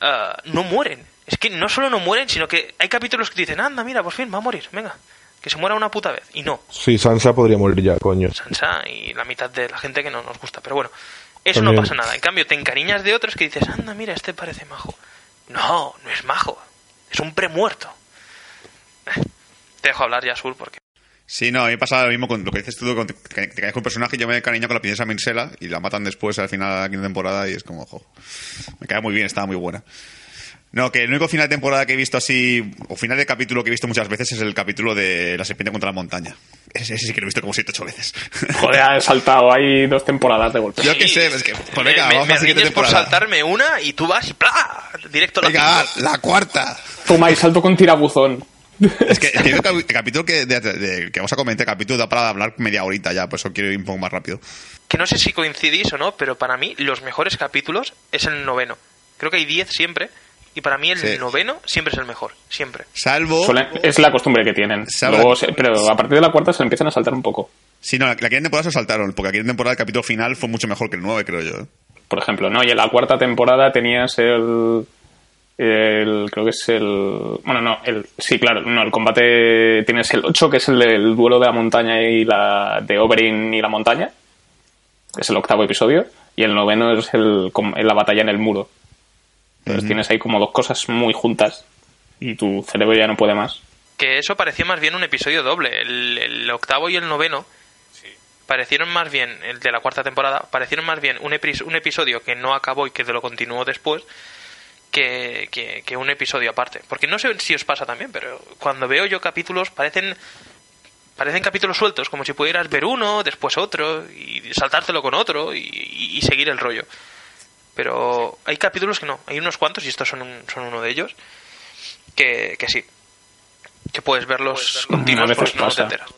ah, no mueren. Es que no solo no mueren, sino que hay capítulos que te dicen, anda, mira, por fin va a morir, venga, que se muera una puta vez. Y no, Sí, Sansa podría morir ya, coño. Sansa y la mitad de la gente que no nos gusta. Pero bueno, eso no pasa nada. En cambio, te encariñas de otros que dices, anda, mira, este parece majo. No, no es majo. Es un premuerto. Eh, Te dejo hablar ya, Sur, porque... Sí, no, a mí me pasa lo mismo con lo que dices tú, con, te, te caes con un personaje y yo me cariño con la princesa Minsela y la matan después al final de la quinta temporada y es como, ojo, me cae muy bien, estaba muy buena. No, que el único final de temporada que he visto así, o final de capítulo que he visto muchas veces es el capítulo de La serpiente contra la montaña. Ese, ese sí que lo he visto como siete ocho veces. [laughs] Joder, he saltado ahí dos temporadas de golpe. Yo qué sé, es que, pues venga, me, vamos me a la siguiente riñes por saltarme una y tú vas y ¡plá! Directo a la Venga, la cuarta. Toma y salto con tirabuzón. Es que el cap- el capítulo que, de- de- que vamos a comentar, el capítulo da para hablar media horita ya, por eso quiero ir un poco más rápido. Que no sé si coincidís o no, pero para mí los mejores capítulos es el noveno. Creo que hay diez siempre. Y para mí el Sí. noveno siempre es el mejor. Siempre. Salvo... Suelen- es la costumbre que tienen. Sabe- Luego se- pero a partir de la cuarta se empiezan a saltar un poco. Sí, no, la, la quinta temporada se saltaron, porque la quinta temporada el capítulo final fue mucho mejor que el 9, creo yo. ¿eh? Por ejemplo, ¿no? Y en la cuarta temporada tenías el. El creo que es el. Bueno, no, el. Sí, claro, no, el combate. Tienes el 8, que es el del duelo de la montaña y la. de Oberyn y la montaña. Que es el octavo episodio. Y el noveno es el, la batalla en el muro. Entonces tienes ahí como dos cosas muy juntas. Y tu cerebro ya no puede más. Que eso parecía más bien un episodio doble. El, el octavo y el noveno parecieron más bien, el de la cuarta temporada, parecieron más bien un, epis- un episodio que no acabó y que lo continuó después que, que, que un episodio aparte. Porque no sé si os pasa también, pero cuando veo yo capítulos parecen parecen capítulos sueltos, como si pudieras ver uno, después otro, y saltártelo con otro y, y- y seguir el rollo. Pero hay capítulos que no. Hay unos cuantos, y estos son, un- son uno de ellos, que, que sí. Que puedes verlos continuos A veces porque si no, te enteras.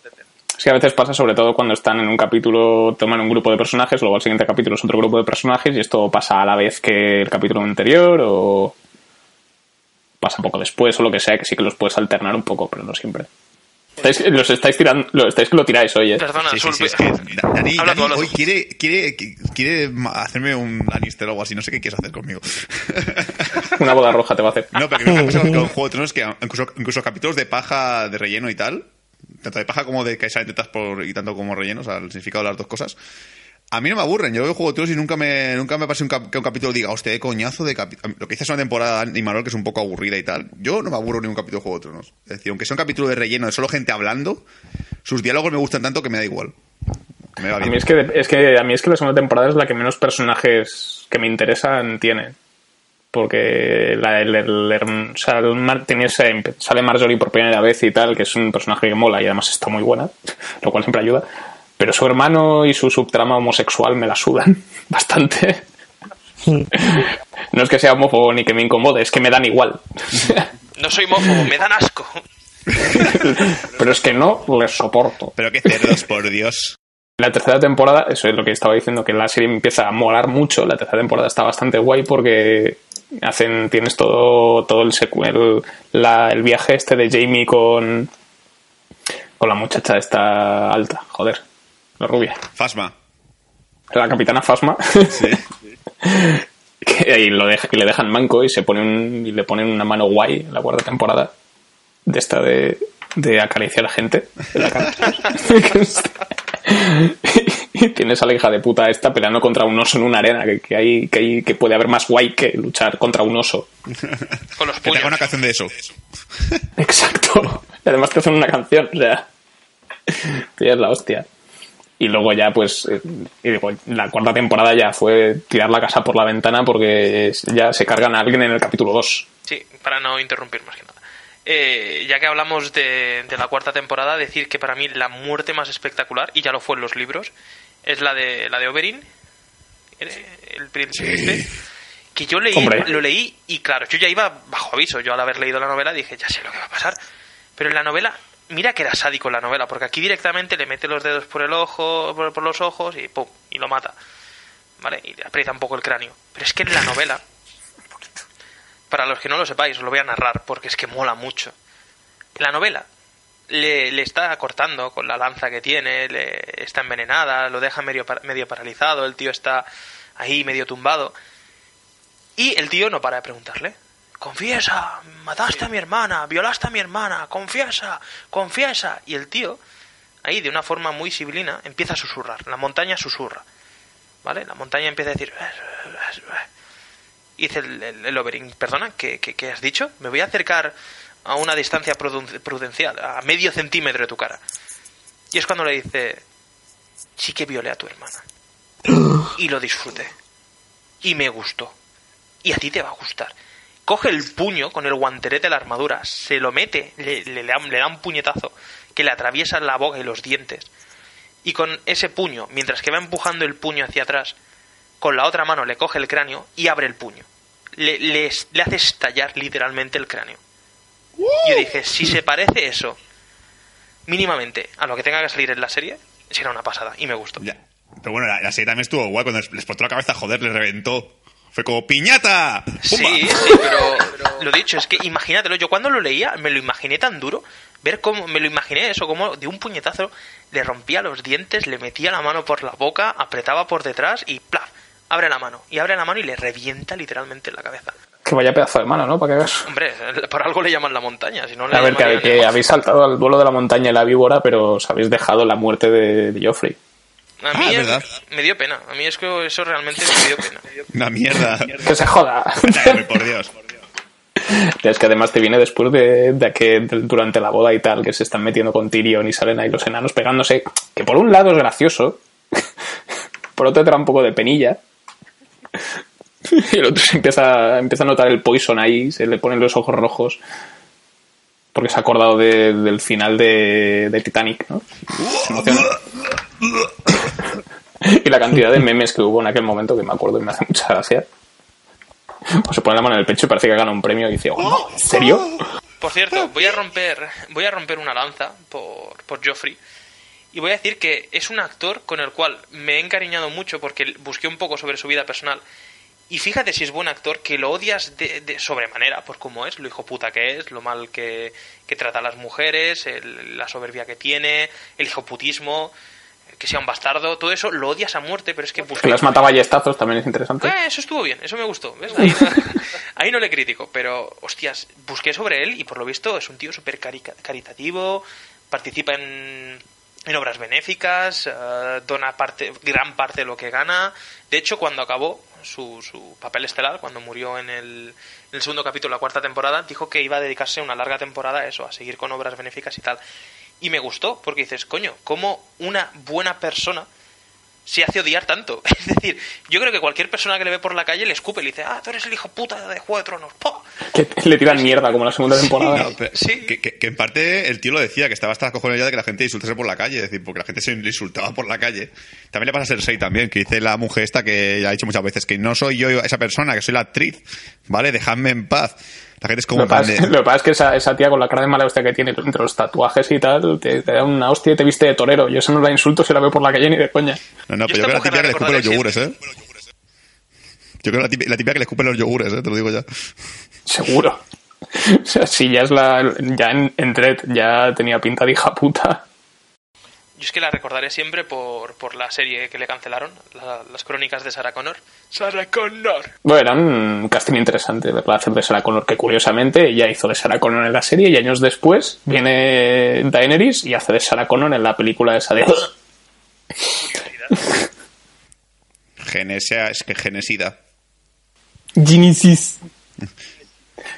Es que a veces pasa, sobre todo cuando están en un capítulo, toman un grupo de personajes, luego al siguiente capítulo es otro grupo de personajes y esto pasa a la vez que el capítulo anterior o pasa poco después o lo que sea, que sí que los puedes alternar un poco, pero no siempre. Estáis- los estáis tirando, lo estáis que lo tiráis hoy, ¿eh? Perdona, Sí, sí, sí, es que Dani, Dani hoy quiere, quiere, quiere hacerme un Lannister o algo así. No sé qué quieres hacer conmigo. [laughs] Una boda roja te va a hacer. No, pero que me pasa con Juego de Tronos que incluso, incluso capítulos de paja de relleno y tal, tanto de paja como de que salen tetas por, y tanto como relleno, o sea, el significado de las dos cosas, a mí no me aburren. Yo veo Juego de Tronos y nunca me, nunca me pasa un, cap- que un capítulo diga, hostia, qué coñazo de capítulo. Lo que dices es una temporada y Manuel que es un poco aburrida y tal. Yo no me aburro ni un capítulo de Juego de Tronos. Es decir, aunque sea un capítulo de relleno de solo gente hablando, sus diálogos me gustan tanto que me da igual. Me va A mí es que, es que a mí es que la segunda temporada es la que menos personajes que me interesan tiene. Porque la, el, el- el- ese- sale Marjorie por primera vez y tal, que es un personaje que mola y además está muy buena, [laughs] lo cual siempre ayuda. Pero su hermano y su subtrama homosexual me la sudan [laughs] bastante. No es que sea homófobo ni que me incomode, es que me dan igual. [laughs] No soy homófobo, me dan asco. Pero es que no les soporto. Pero qué cerdos, por Dios. La tercera temporada, eso es lo que estaba diciendo, que la serie empieza a molar mucho. La tercera temporada está bastante guay porque hacen, tienes todo, todo el, secu- el, la- el viaje este de Jamie con, con la muchacha esta alta, joder, la rubia, Fasma. la capitana Fasma. [laughs] que ahí lo deja, que le dejan manco y se pone un, y le ponen una mano guay en la cuarta temporada de esta de, de acariciar a gente en la cara. Y [laughs] tienes a la hija de puta esta peleando contra un oso en una arena que, que hay, que hay que puede haber más guay que luchar contra un oso [laughs] Con los Que puños. haga una canción de eso. [laughs] exacto y además te hacen una canción o sea es la hostia y luego ya pues eh, y digo, la cuarta temporada ya fue tirar la casa por la ventana porque ya se cargan a alguien en el capítulo 2 Sí, para no interrumpir más que nada. Eh, ya que hablamos de, de la cuarta temporada, decir que para mí la muerte más espectacular, y ya lo fue en los libros, es la de la de Oberyn, el, el príncipe, que yo leí, Hombre. lo leí y claro, yo ya iba bajo aviso, yo al haber leído la novela dije, ya sé lo que va a pasar, pero en la novela, mira que era sádico en la novela, porque aquí directamente le mete los dedos por el ojo, por, por los ojos y pum, y lo mata, ¿vale? Y le aprieta un poco el cráneo, pero es que en la novela para los que no lo sepáis, os lo voy a narrar porque es que mola mucho. La novela le, está cortando con la lanza que tiene, le, está envenenada, lo deja medio, medio paralizado, el tío está ahí medio tumbado. Y el tío no para de preguntarle. Confiesa, mataste a mi hermana, violaste a mi hermana, confiesa, confiesa. Y el tío, ahí de una forma muy sibilina, empieza a susurrar. La montaña susurra. ¿Vale? La montaña empieza a decir... Y dice el, el, el Oberyn, perdona, ¿qué, qué, qué has dicho? Me voy a acercar a una distancia pruden- prudencial, a medio centímetro de tu cara. Y es cuando le dice, sí que violé a tu hermana. [clears throat] Y lo disfruté. Y me gustó. Y a ti te va a gustar. Coge el puño con el guanterete de la armadura, se lo mete, le, le, le da, le da un puñetazo que le atraviesa la boca y los dientes. Y con ese puño, mientras que va empujando el puño hacia atrás, con la otra mano le coge el cráneo y abre el puño. Le, le, le hace estallar literalmente el cráneo. Y yo dije, si se parece eso mínimamente a lo que tenga que salir en la serie, será una pasada. Y me gustó. Ya. Pero bueno, la, la serie también estuvo guay cuando les, les explotó la cabeza, joder, les reventó. Fue como piñata. ¡Pumba! Sí, sí, pero, lo dicho, es que imagínatelo, yo cuando lo leía me lo imaginé tan duro, ver cómo, me lo imaginé eso, como de un puñetazo le rompía los dientes, le metía la mano por la boca, apretaba por detrás y ¡plaf! abre la mano, y abre la mano y le revienta literalmente en la cabeza. Que vaya pedazo de mano ¿no? para que veas Hombre, por algo le llaman la montaña, si no le a ver que, habéis saltado al duelo de la montaña y la víbora pero os habéis dejado la muerte de, de Joffrey A mí Ah, es- ¿verdad? me dio pena, a mí es que eso realmente me dio pena. [laughs] Una mierda. que se joda Ay, por Dios. [laughs] Es que además te viene después de, de que de- durante la boda y tal, que se están metiendo con Tyrion y salen ahí los enanos pegándose, que por un lado es gracioso, [laughs] por otro te da un poco de penilla, y [laughs] el otro se empieza, empieza a notar el poison ahí, se le ponen los ojos rojos, porque se ha acordado de- del final de, Titanic, ¿no? Se emociona. [laughs] y la cantidad de memes que hubo en aquel momento, que me acuerdo y me hace mucha gracia. pues se pone la mano en el pecho y parece que gana un premio y dice, oh, ¿en serio? Por cierto, voy a romper, voy a romper una lanza por, por Joffrey. Y voy a decir que es un actor con el cual me he encariñado mucho porque busqué un poco sobre su vida personal. Y fíjate si es buen actor, que lo odias de, de sobremanera, por cómo es, lo hijo puta que es, lo mal que, que trata a las mujeres, el- la soberbia que tiene, el hijo putismo, que sea un bastardo, todo eso lo odias a muerte, pero es que busqué... Que las mata a ballestazos también es interesante. Eh, eso estuvo bien, eso me gustó. ¿ves? [laughs] Ahí, ahí no le critico, pero hostias, busqué sobre él y por lo visto es un tío súper carica- caritativo, participa en, en obras benéficas, eh, dona parte, gran parte de lo que gana. De hecho, cuando acabó su, su papel estelar, cuando murió en el, en el segundo capítulo, la cuarta temporada, dijo que iba a dedicarse una larga temporada a eso, a seguir con obras benéficas y tal. Y me gustó, porque dices, coño, ¿cómo una buena persona se hace odiar tanto. [laughs] Es decir, yo creo que cualquier persona que le ve por la calle le escupe y le dice, ah, tú eres el hijo puta de Juego de Tronos. Que le tiran mierda como en la segunda temporada. No, pero- Sí. que, que- que en parte el tío lo decía, que estaba hasta las cojones ya de que la gente insultase por la calle, es decir, porque la gente se le insultaba por la calle. También le pasa a Cersei también, que dice la mujer esta que ya ha dicho muchas veces, que no soy yo esa persona, que soy la actriz, ¿vale? Dejadme en paz. La gente es como... Lo de- lo que pasa es que esa, esa tía con la cara de mala hostia que tiene entre los tatuajes y tal, te, te da una hostia y te viste de torero. Yo eso no la insulto si la veo por la calle ni de coña. No, no, Yo pero yo creo que la la que le escupen los yogures, ¿eh? Yo creo que la típica que le escupen los yogures, ¿eh? Te lo digo ya. Seguro. [laughs] O sea, si ya es la. Ya en, en ya tenía pinta de hija puta. Yo es que la recordaré siempre por, por la serie que le cancelaron, la- las crónicas de Sarah Connor. Sarah Connor. Bueno, era un casting interesante verla hacer de Sarah Connor, que curiosamente ya hizo de Sarah Connor en la serie y años después viene Daenerys y hace de Sarah Connor en la película esa de. [laughs] Genesia, es que genesida. Genesis. [laughs]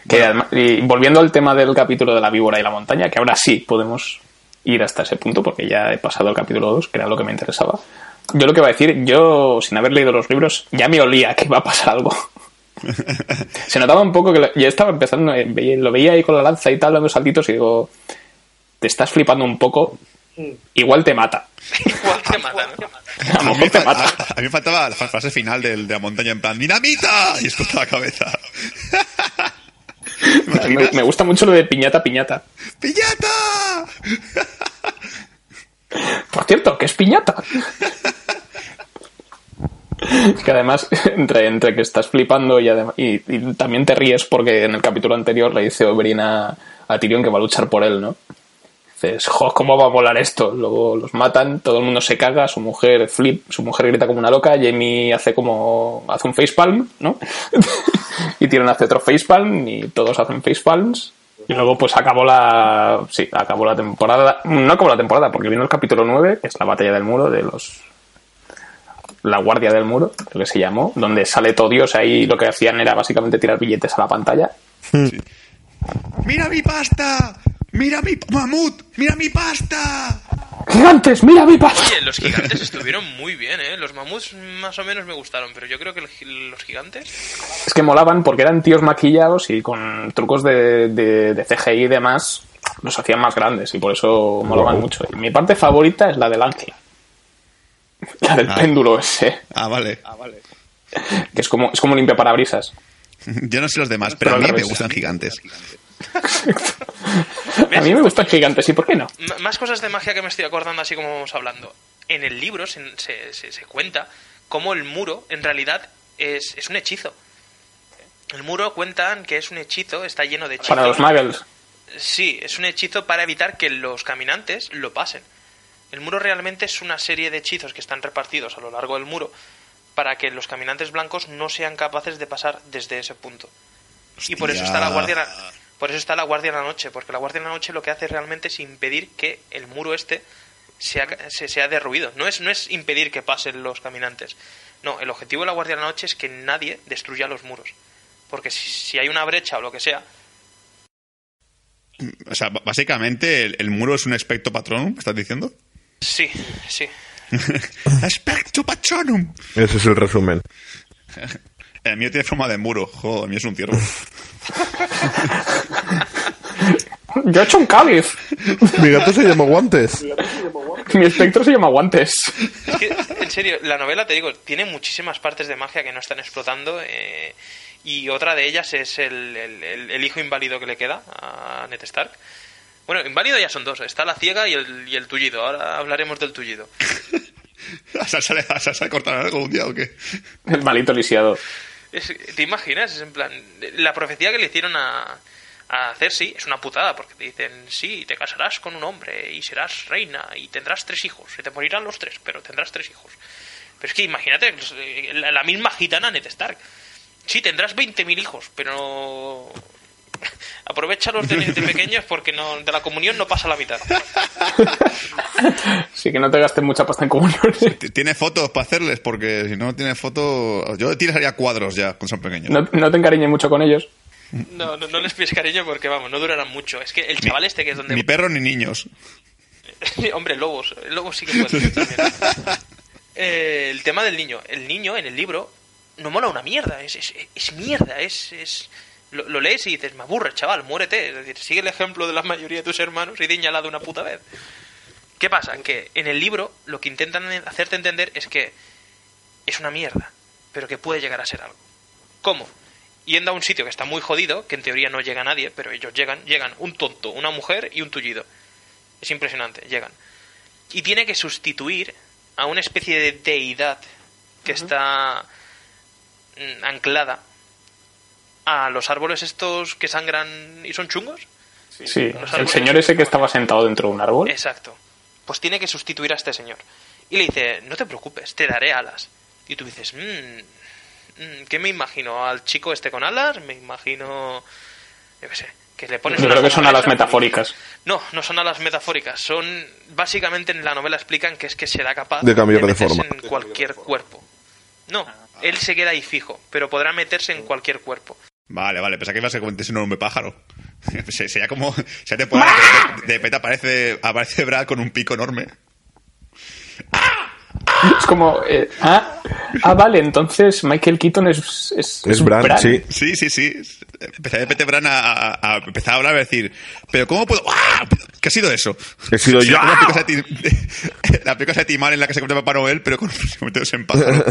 Que además- y volviendo al tema del capítulo de la víbora y la montaña, que ahora sí podemos ir hasta ese punto, porque ya he pasado al capítulo 2, que era lo que me interesaba. Yo lo que iba a decir, yo sin haber leído los libros, ya me olía que iba a pasar algo. [laughs] Se notaba un poco que la- ya estaba empezando, eh, lo veía ahí con la lanza y tal, dando saltitos y digo, te estás flipando un poco, igual te mata. Igual te mata, ¿no? [laughs] A lo A mí, mejor te mata. a- a mí me faltaba la frase final del- de la montaña en plan ¡Dinamita! Y explota la cabeza. [laughs] Me, me gusta mucho lo de piñata, piñata. ¡Pillata! Por cierto, ¿qué es piñata? que además, entre, entre que estás flipando y, y, y también te ríes porque en el capítulo anterior le dice Oberyn a, a Tyrion que va a luchar por él, ¿no? Dices, jo, ¿cómo va a volar esto? Luego los matan, todo el mundo se caga, su mujer flip, su mujer grita como una loca, Jamie hace como, hace un facepalm, ¿no? [laughs] y Tyrion hace otro facepalm y todos hacen facepalms. Y luego pues acabó la, sí, acabó la temporada, no acabó la temporada porque vino el capítulo 9, que es la batalla del muro de los la Guardia del Muro, lo que se llamó, donde sale todo Dios ahí lo que hacían era básicamente tirar billetes a la pantalla. ¡Mira mi pasta! ¡Mira mi mamut! ¡Mira mi pasta! ¡Gigantes! ¡Mira mi paz! Oye, los gigantes estuvieron muy bien, ¿eh? Los mamuts más o menos me gustaron, pero yo creo que los gigantes... Es que molaban porque eran tíos maquillados y con trucos de, de, de CGI y demás los hacían más grandes y por eso molaban mucho. Y mi parte favorita es la del ángel. La del Ah. péndulo ese, Ah, vale. que es como, es como limpia parabrisas. [laughs] Yo no sé los demás, pero a mí me gustan gigantes. [laughs] A mí me gustan gigantes, ¿y por qué no? M- más cosas de magia que me estoy acordando así como vamos hablando. En el libro se, se, se- se cuenta cómo el muro en realidad es, es un hechizo. El muro cuentan que es un hechizo, está lleno de hechizos. Para los muggles. Sí, es un hechizo para evitar que los caminantes lo pasen. El muro realmente es una serie de hechizos que están repartidos a lo largo del muro para que los caminantes blancos no sean capaces de pasar desde ese punto. Y por eso está la guardia por eso está la guardia en la noche, porque la guardia en la noche lo que hace realmente es impedir que el muro este sea, se sea derruido. No es, no es impedir que pasen los caminantes. No, el objetivo de la guardia en la noche es que nadie destruya los muros. Porque si, si hay una brecha o lo que sea, O sea, básicamente el, el muro es un espectro patronum, ¿estás diciendo? sí, sí. [laughs] ¡Espectro patronum! Ese es el resumen. [laughs] El mío tiene forma de muro. Joder, el mío es un ciervo. [laughs] [laughs] Yo he hecho un cáliz. Mi gato se llama Guantes. Mi espectro se llama Guantes. Es que, en serio, la novela, te digo, tiene muchísimas partes de magia que no están explotando. eh, Y otra de ellas es el, el- el- el hijo inválido que le queda a Ned Stark. Bueno, inválido ya son dos. Está la ciega y el, y el tullido. Ahora hablaremos del tullido. [laughs] ¿A Sansa le, a cortaron algo un día o qué? El malito lisiado. Es- ¿Te imaginas? Es en plan, la profecía que le hicieron a, a Cersei es una putada, porque te dicen, sí, te casarás con un hombre y serás reina y tendrás tres hijos. Se te morirán los tres, pero tendrás tres hijos. Pero es que imagínate, la, misma gitana Ned Stark. Sí, tendrás 20.000 hijos, pero... [laughs] Aprovechalos de, de pequeños porque no, de la comunión no pasa la mitad. [laughs] Sí que no te gastes mucha pasta en comuniones. T- ¿Tiene fotos para hacerles? Porque si no tiene fotos... Yo tiraría cuadros ya, cuando son pequeños. No, no te encariñes mucho con ellos. No, no, no les pides cariño porque, vamos, no durarán mucho. Es que el chaval este que es donde... Ni perros ni niños. [laughs] Hombre, lobos. Lobos sí que pueden ser también. Eh, el tema del niño. El niño en el libro no mola una mierda. Es, es, es mierda. Es, es... Lo, lo lees y dices, me aburre, chaval, muérete. Es decir, sigue el ejemplo de la mayoría de tus hermanos y diñala de una puta vez. ¿Qué pasa? Que en el libro lo que intentan hacerte entender es que es una mierda, pero que puede llegar a ser algo. ¿Cómo? Yendo a un sitio que está muy jodido, que en teoría no llega nadie, pero ellos llegan, llegan un tonto, una mujer y un tullido. Es impresionante, llegan. Y tiene que sustituir a una especie de deidad que está mm, anclada a los árboles estos que sangran y son chungos. Sí, Los el señor ese que estaba sentado dentro de un árbol. Exacto. Pues tiene que sustituir a este señor. Y le dice, no te preocupes, te daré alas. Y tú dices, mmm, mm, ¿qué me imagino? ¿Al chico este con alas? Me imagino... Yo qué sé. Que le pones Yo creo que son alas metafóricas. No, no son alas metafóricas. Son... Básicamente en la novela explican que es que será capaz De cambiar de meterse forma. en cualquier cuerpo. No, él se queda ahí fijo, pero podrá meterse en cualquier cuerpo. Vale, vale, pensaba que ibas a comentarse un hombre pájaro. [laughs] Se- Sería como... Puede... De, de repente aparece, aparece Brad con un pico enorme. Es como, eh, ah, ah, vale, entonces Michael Keaton es. Es, Es Bran, sí. Sí, sí, sí. Empezó de repente Bran a, a- a empezar a hablar y a decir, pero ¿cómo puedo...? ¡Ah! ¿Qué ha sido eso? He sido yo. La película de Tim- la [laughs] película de Timar en la que se convierte en Papá Noel, pero con se en pájaro.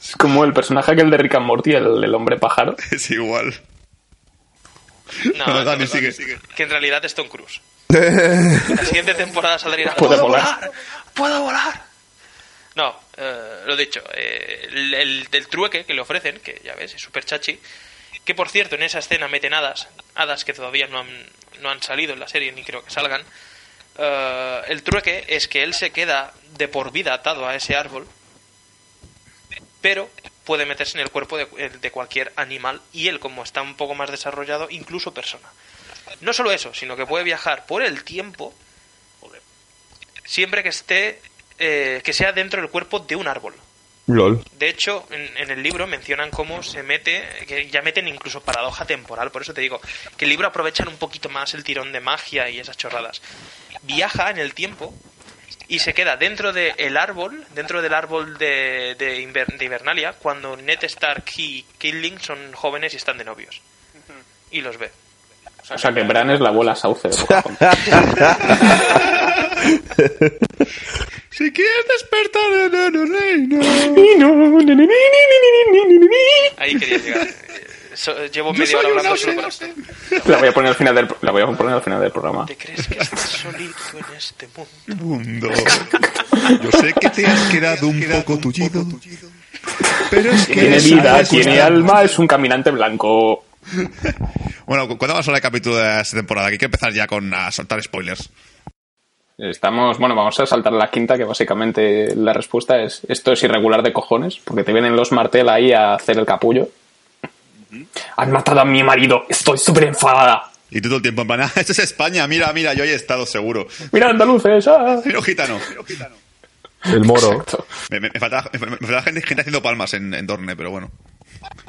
Es como el personaje aquel de Rick and Morty, el, el hombre pájaro. [laughs] Es igual. No, No, es Dani, verdad. sigue. Que en realidad es Tom Cruise. [laughs] La siguiente temporada saldría. Puede ¡Puedo volar! ¡Puedo volar! No, eh, lo dicho. eh, el, el del trueque que le ofrecen, que ya ves, es súper chachi. Que por cierto, en esa escena meten hadas, hadas que todavía no han, no han salido en la serie, ni creo que salgan. Eh, el trueque es que él se queda de por vida atado a ese árbol, pero puede meterse en el cuerpo de, de cualquier animal y él, como está un poco más desarrollado, incluso persona. No solo eso, sino que puede viajar por el tiempo siempre que esté eh, que sea dentro del cuerpo de un árbol. LOL. De hecho, en, en el libro mencionan cómo se mete, que ya meten incluso paradoja temporal, por eso te digo, que el libro aprovechan un poquito más el tirón de magia y esas chorradas. Viaja en el tiempo y se queda dentro del árbol, dentro del árbol de, de, Inver- de Invernalia, cuando Ned Stark y Killing son jóvenes y están de novios. Y los ve. O sea que Bran es la abuela sauce de. [laughs] Si quieres despertar en el reino. Ahí quería llegar. So- llevo media hora hablando solo para esto. La voy a poner al final del, la voy a poner al final del programa. ¿Te crees que estás solito en este mundo? mundo. Yo sé que te has quedado un poco tullido. Pero es que Tiene vida, tiene alma, es un caminante blanco. [laughs] Bueno, ¿cuándo vamos a hablar del capítulo de esta temporada? Que hay que empezar ya con a soltar spoilers. Estamos, bueno, vamos a saltar la quinta, que básicamente la respuesta es esto es irregular de cojones, porque te vienen los Martel ahí a hacer el capullo. Han matado a mi marido, estoy súper enfadada. Y tú todo el tiempo en plan, [laughs] ah, esto es España, mira, mira, yo he estado seguro. Mira, andaluces, ah. [laughs] Mira, gitano. El moro. Me, me, me faltaba, me, me faltaba gente, gente haciendo palmas en, en Dorne, pero bueno.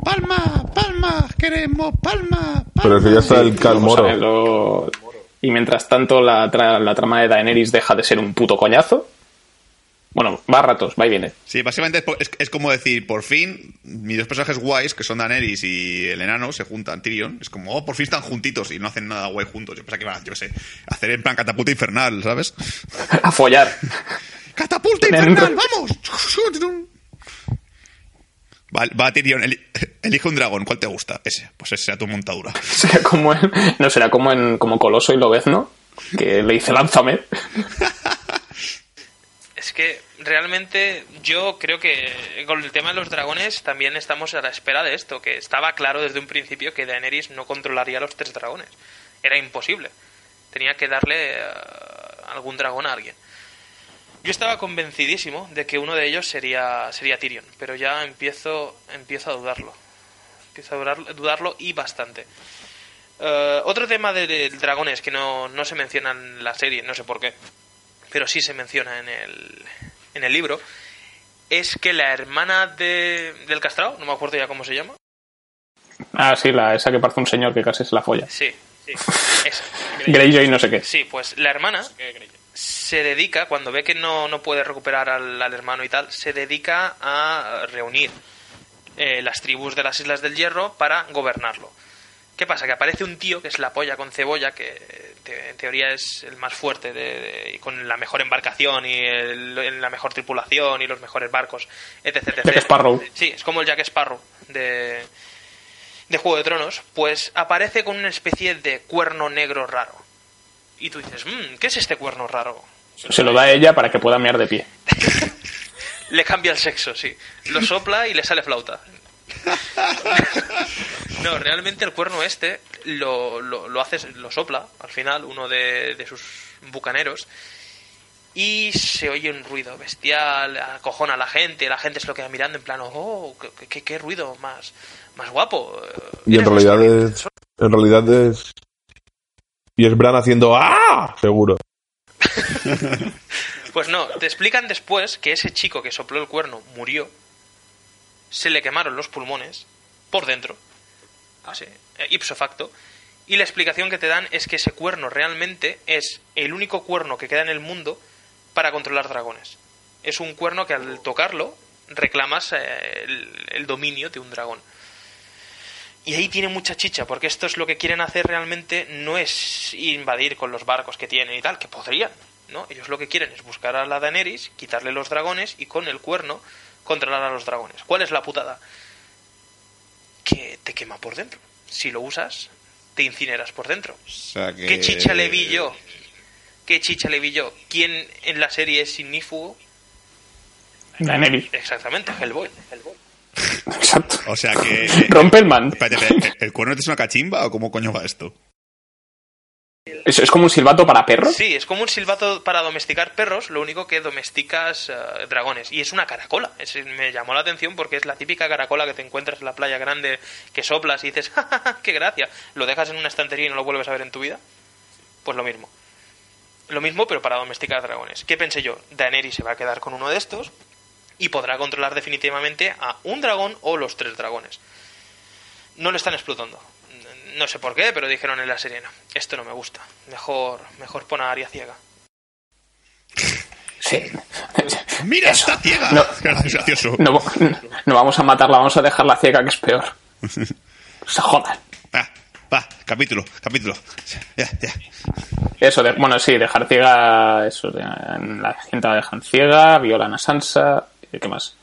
Palma, palma, queremos palma, palma. Pero que ya está el calmoro. Y mientras tanto, la, tra- la trama de Daenerys deja de ser un puto coñazo. Bueno, va a ratos, va y viene. Sí, básicamente es, po- es- es como decir, por fin, mis dos personajes guays, que son Daenerys y el enano, se juntan, Tyrion. Es como, oh, por fin están juntitos y no hacen nada guay juntos. Yo pensaba que iban, a, yo sé, a hacer en plan catapulta infernal, ¿sabes? [laughs] A follar. ¡Catapulta infernal, vamos! Va, va Tyrion, el, Elige un dragón, ¿cuál te gusta? Ese, pues ese sea tu montadura. [laughs] Será como en, no será como en como Coloso y Lobezno, que le dice lánzame. [laughs] Es que realmente yo creo que con el tema de los dragones también estamos a la espera de esto, que estaba claro desde un principio que Daenerys no controlaría los tres dragones. Era imposible. Tenía que darle eh, algún dragón a alguien. Yo estaba convencidísimo de que uno de ellos sería, sería Tyrion, pero ya empiezo, empiezo a dudarlo. Empiezo a dudar- dudarlo y bastante. Eh, otro tema de, de dragones que no, no se menciona en la serie, no sé por qué, pero sí se menciona en el, en el libro, es que la hermana de, del castrado, no me acuerdo ya cómo se llama, Ah, sí, la, esa que parece un señor que casi se la folla. sí, sí, [laughs] esa. Greyjoy no sé qué. Sí, pues la hermana se dedica, cuando ve que no, no puede recuperar al, al hermano y tal, se dedica a reunir eh, las tribus de las Islas del Hierro para gobernarlo. ¿Qué pasa? Que aparece un tío que es la polla con cebolla, que te- en teoría es el más fuerte de- de- y con la mejor embarcación y el- la mejor tripulación y los mejores barcos, etc. etc. Jack Sparrow. Sí, es como el Jack Sparrow de, de Juego de Tronos, pues aparece con una especie de cuerno negro raro. Y tú dices, "Mm, ¿qué es este cuerno raro? Se lo da a ella para que pueda mear de pie. [laughs] Le cambia el sexo, sí. Lo sopla y le sale flauta. [laughs] No, realmente el cuerno este lo, lo, lo hace, lo sopla al final uno de, de sus bucaneros y se oye un ruido bestial, acojona a la gente, la gente se lo queda mirando en plan, oh, qué, qué- qué ruido más, más guapo. Y en realidad es. En realidad es. Y es Bran haciendo ¡Ah! Seguro. [laughs] Pues no, te explican después que ese chico que sopló el cuerno murió, se le quemaron los pulmones por dentro, así, eh, ipso facto, y la explicación que te dan es que ese cuerno realmente es el único cuerno que queda en el mundo para controlar dragones. Es un cuerno que al tocarlo reclamas eh, el, el dominio de un dragón. Y ahí tiene mucha chicha, porque esto es lo que quieren hacer realmente, no es invadir con los barcos que tienen y tal, que podrían, ¿no? Ellos lo que quieren es buscar a la Daenerys, quitarle los dragones y con el cuerno controlar a los dragones. ¿Cuál es la putada? Que te quema por dentro. Si lo usas, te incineras por dentro. O sea que... ¿Qué chicha le vi yo? ¿Qué chicha le vi yo? ¿Quién en la serie es signífugo? Daenerys. Exactamente, Hellboy. Exacto. O sea que... eh, [laughs] Rompe el man. espérate, espérate, ¿el cuerno es una cachimba o cómo coño va esto? Es, es como un silbato para perros. Sí, es como un silbato para domesticar perros, lo único que domesticas eh, dragones. Y es una caracola. Es- me llamó la atención porque es la típica caracola que te encuentras en la playa grande, que soplas y dices, [laughs] ¡Ja, ja, ja, qué gracia! Lo dejas en una estantería y no lo vuelves a ver en tu vida. Pues lo mismo. Lo mismo, pero para domesticar dragones. ¿Qué pensé yo? Daenerys se va a quedar con uno de estos y podrá controlar definitivamente a un dragón o los tres dragones. No lo están explotando. No sé por qué, pero dijeron en la serie, no, esto no me gusta. Mejor, mejor pon a Aria ciega. Sí. ¡Mira, está ciega! No. Es gracioso. No, no vamos a matarla, vamos a dejarla ciega, que es peor. [laughs] Se jodan. Ah, va, capítulo, capítulo. Ya, ya. Eso, de, bueno, sí, dejar ciega. Eso, de- en la gente la dejan ciega, violan a Sansa. ¿Y ¿Qué más?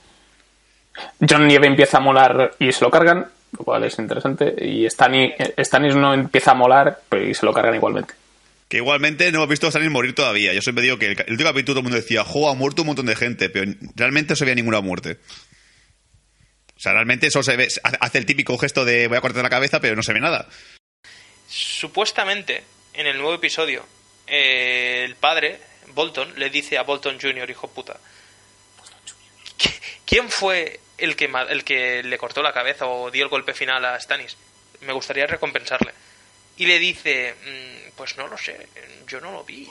John Nieve empieza a molar y se lo cargan, lo cual es interesante. Y Stannis, Stannis no empieza a molar pero y se lo cargan igualmente. Que igualmente no hemos visto a Stannis morir todavía. Yo siempre digo que el, el último capítulo todo el mundo decía, jo, ha muerto un montón de gente, pero realmente no se veía ninguna muerte. O sea, realmente eso se ve, hace el típico gesto de voy a cortar la cabeza, pero no se ve nada. Supuestamente, en el nuevo episodio, eh, el padre, Bolton, le dice a Bolton Jr., hijo puta, "¿Qui- ¿quién fue el que, el que le cortó la cabeza o dio el golpe final a Stannis? Me gustaría recompensarle. Y le dice, "Mm, pues no lo sé, yo no lo vi,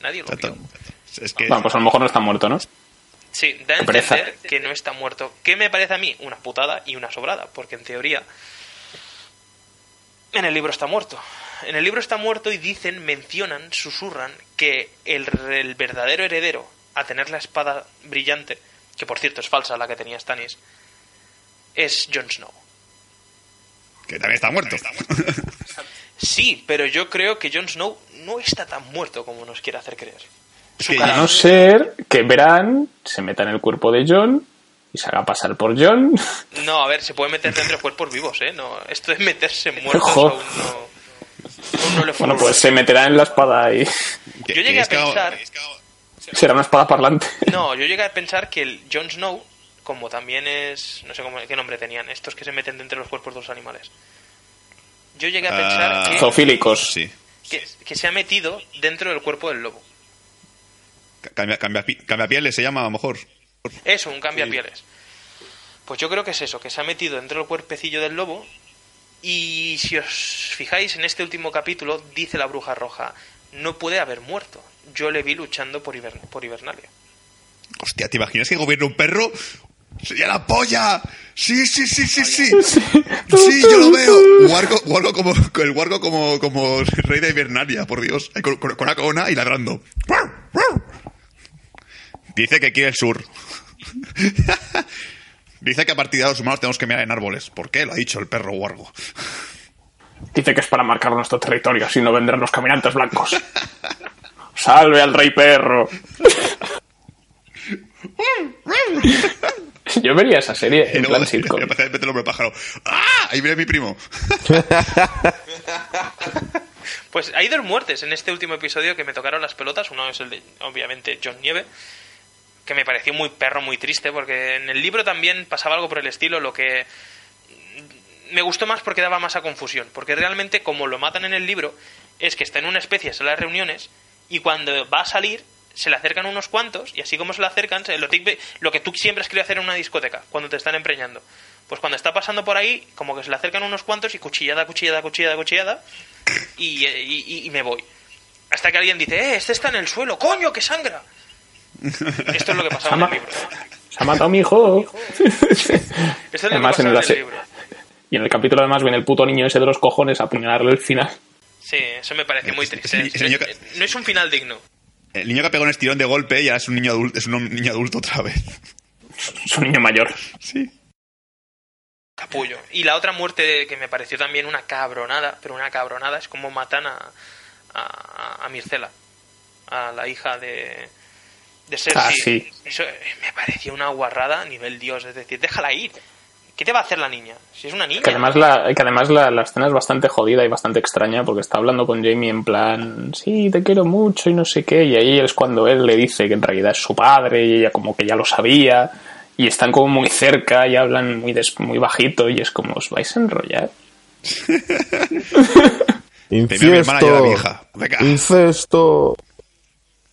nadie lo vio. Es que Bueno, pues a lo mejor no está muerto, ¿no? Sí, da a entender que no está muerto. ¿Qué me parece a mí? Una putada y una sobrada, porque en teoría en el libro está muerto. En el libro está muerto y dicen, mencionan, susurran que el, el verdadero heredero a tener la espada brillante, que por cierto es falsa la que tenía Stannis, es Jon Snow. que también está muerto. [laughs] Sí, pero yo creo que Jon Snow no está tan muerto como nos quiere hacer creer. Es Su A no ser que Bran se meta en el cuerpo de John y se haga pasar por John. No, a ver, se puede meter dentro de cuerpos vivos, ¿eh? No, esto de meterse [laughs] muertos aún no, aún no le Bueno, pues se meterá en la espada y Yo llegué a es que- pensar- será una espada parlante. No, yo llegué a pensar que el Jon Snow, como también es... No sé cómo, qué nombre tenían, estos que se meten dentro de los cuerpos de los animales. Yo llegué a pensar Ah, que, Zoofílicos. Sí. que, que se ha metido dentro del cuerpo del lobo. Cambia, cambia, cambia pieles se llama a lo mejor. Eso, un cambia pieles. Pues yo creo que es eso, que se ha metido dentro del cuerpecillo del lobo. Y si os fijáis, en este último capítulo dice la bruja roja, no puede haber muerto. Yo le vi luchando por, Hiber- por Hibernalia. Hostia, ¿te imaginas que gobierna un perro? ¡Sería la polla! ¡Sí, sí, sí, sí, sí! ¡Sí, yo lo veo! Wargo, Wargo como, el Wargo como, como rey de Hibernalia, por Dios. Con, con, con una corona y ladrando. Dice que quiere el sur. Dice que a partir de los humanos tenemos que mirar en árboles. ¿Por qué? Lo ha dicho el perro Wargo. Dice que es para marcar nuestro territorio, así no vendrán los caminantes blancos. [laughs] ¡Salve al rey perro! Yo vería esa serie Y en plan sitcom. [laughs] el hombre pájaro. ¡Ah! Ahí viene mi primo. [laughs] Pues hay dos muertes en este último episodio que me tocaron las pelotas. Uno es el de, obviamente, John Nieve, que me pareció muy perro, muy triste, porque en el libro también pasaba algo por el estilo, lo que me gustó más porque daba más a confusión. Porque realmente, como lo matan en el libro, es que está en una especie de sala de reuniones y cuando va a salir se le acercan unos cuantos y así como se le acercan, se- lo, lo que tú siempre has querido hacer en una discoteca, cuando te están empreñando. Pues cuando está pasando por ahí, como que se le acercan unos cuantos y cuchillada, cuchillada, cuchillada, cuchillada, y, y- y- y me voy. Hasta que alguien dice, eh, este está en el suelo, coño, que sangra. Esto es lo que [laughs] pasaba en el libro. Se ha matado mi hijo. Esto es lo que Además, pasaba en el libro. Y en el capítulo además viene el puto niño ese de los cojones a apuñalarle el final. Sí, eso me parece muy triste. No es un final digno. El niño que pegó un estirón de golpe y ahora es un niño adulto, es un niño adulto otra vez. [laughs] Es un niño mayor. Sí. Capullo. Y la otra muerte que me pareció también una cabronada, pero una cabronada, es como matan a, a, a Mircela, a la hija de, de Cersei. Ah, sí. Eso eh, me pareció una guarrada a nivel dios, es decir, déjala ir. ¿Qué te va a hacer la niña? Si es una niña. Que además, la, que además la, la escena es bastante jodida y bastante extraña porque está hablando con Jamie en plan, sí, te quiero mucho y no sé qué. Y ahí es cuando él le dice que en realidad es su padre y ella como que ya lo sabía. Y están como muy cerca y hablan muy, des- muy bajito y es como, ¿os vais a enrollar? [laughs] Incesto. vieja. Venga. Incesto.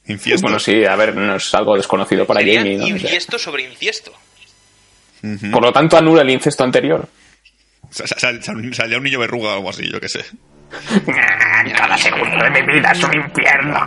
Infiesto. Bueno, sí, a ver, no es algo desconocido para Sería Jamie. ¿no? O sea, inciesto Por lo tanto, anula el incesto anterior. Sa- sa- sal- sal- Salía un niño verruga o algo así, yo qué sé. [laughs] Cada segundo de mi vida es un infierno.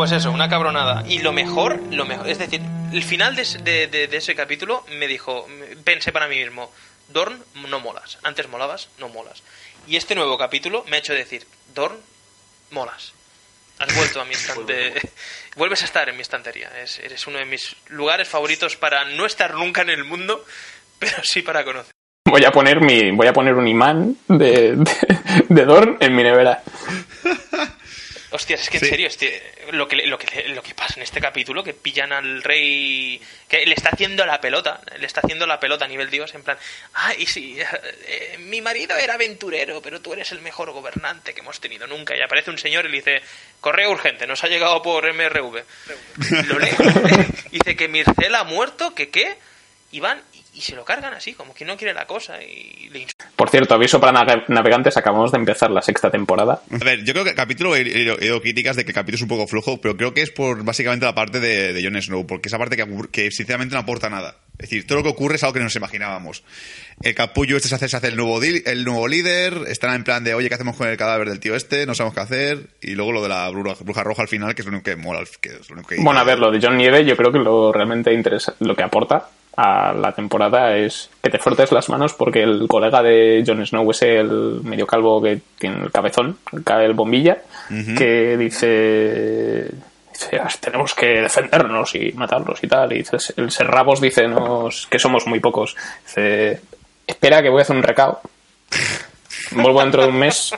Pues eso, una cabronada. Y lo mejor, lo mejor, es decir, el final de, ese- de- de- de ese capítulo me dijo, pensé para mí mismo, Dorn, no molas. Antes molabas, no molas. Y este nuevo capítulo me ha hecho decir, Dorn, molas. Has vuelto a mi [laughs] estante. [laughs] Vuelves a estar en mi estantería. Es- eres uno de mis lugares favoritos para no estar nunca en el mundo, [laughs] pero sí para conocer. Voy a poner mi, voy a poner un imán de, de, de Dorn en mi nevera. Hostia, es que en Sí. serio, este, lo, que, lo, que, lo que pasa en este capítulo, que pillan al rey, que le está haciendo la pelota, le está haciendo la pelota a nivel dios, en plan, ay, sí, eh, mi marido era aventurero, pero tú eres el mejor gobernante que hemos tenido nunca. Y aparece un señor y le dice, correo urgente, nos ha llegado por MRV. [laughs] Lo lee, y dice que Mircela ha muerto, que qué, y van y, se lo cargan así, como que no quiere la cosa, y le Por cierto, aviso para nave- navegantes, acabamos de empezar la sexta temporada. A ver, yo creo que el capítulo he, he- he oído críticas de que el capítulo es un poco flojo, pero creo que es por básicamente la parte de, de Jon Snow, porque esa parte que, que sinceramente no aporta nada. Es decir, todo lo que ocurre es algo que no nos imaginábamos. El capullo este se hace, se hace el, nuevo di- el nuevo líder, están en plan de, oye, ¿qué hacemos con el cadáver del tío este? No sabemos qué hacer. Y luego lo de la bruja, bruja roja al final, que es lo único que mola. Que es lo único que Bueno, a ver, lo de John Nieve, yo creo que lo realmente interesa, lo que aporta a la temporada es que te frotes las manos porque el colega de Jon Snow, ese el medio calvo que tiene el cabezón, el bombilla, que dice, dice, "Ah, tenemos que defendernos y matarlos y tal. Y dice, el Serrabos dice nos, que somos muy pocos. Dice, espera que voy a hacer un recao. Vuelvo dentro de un mes.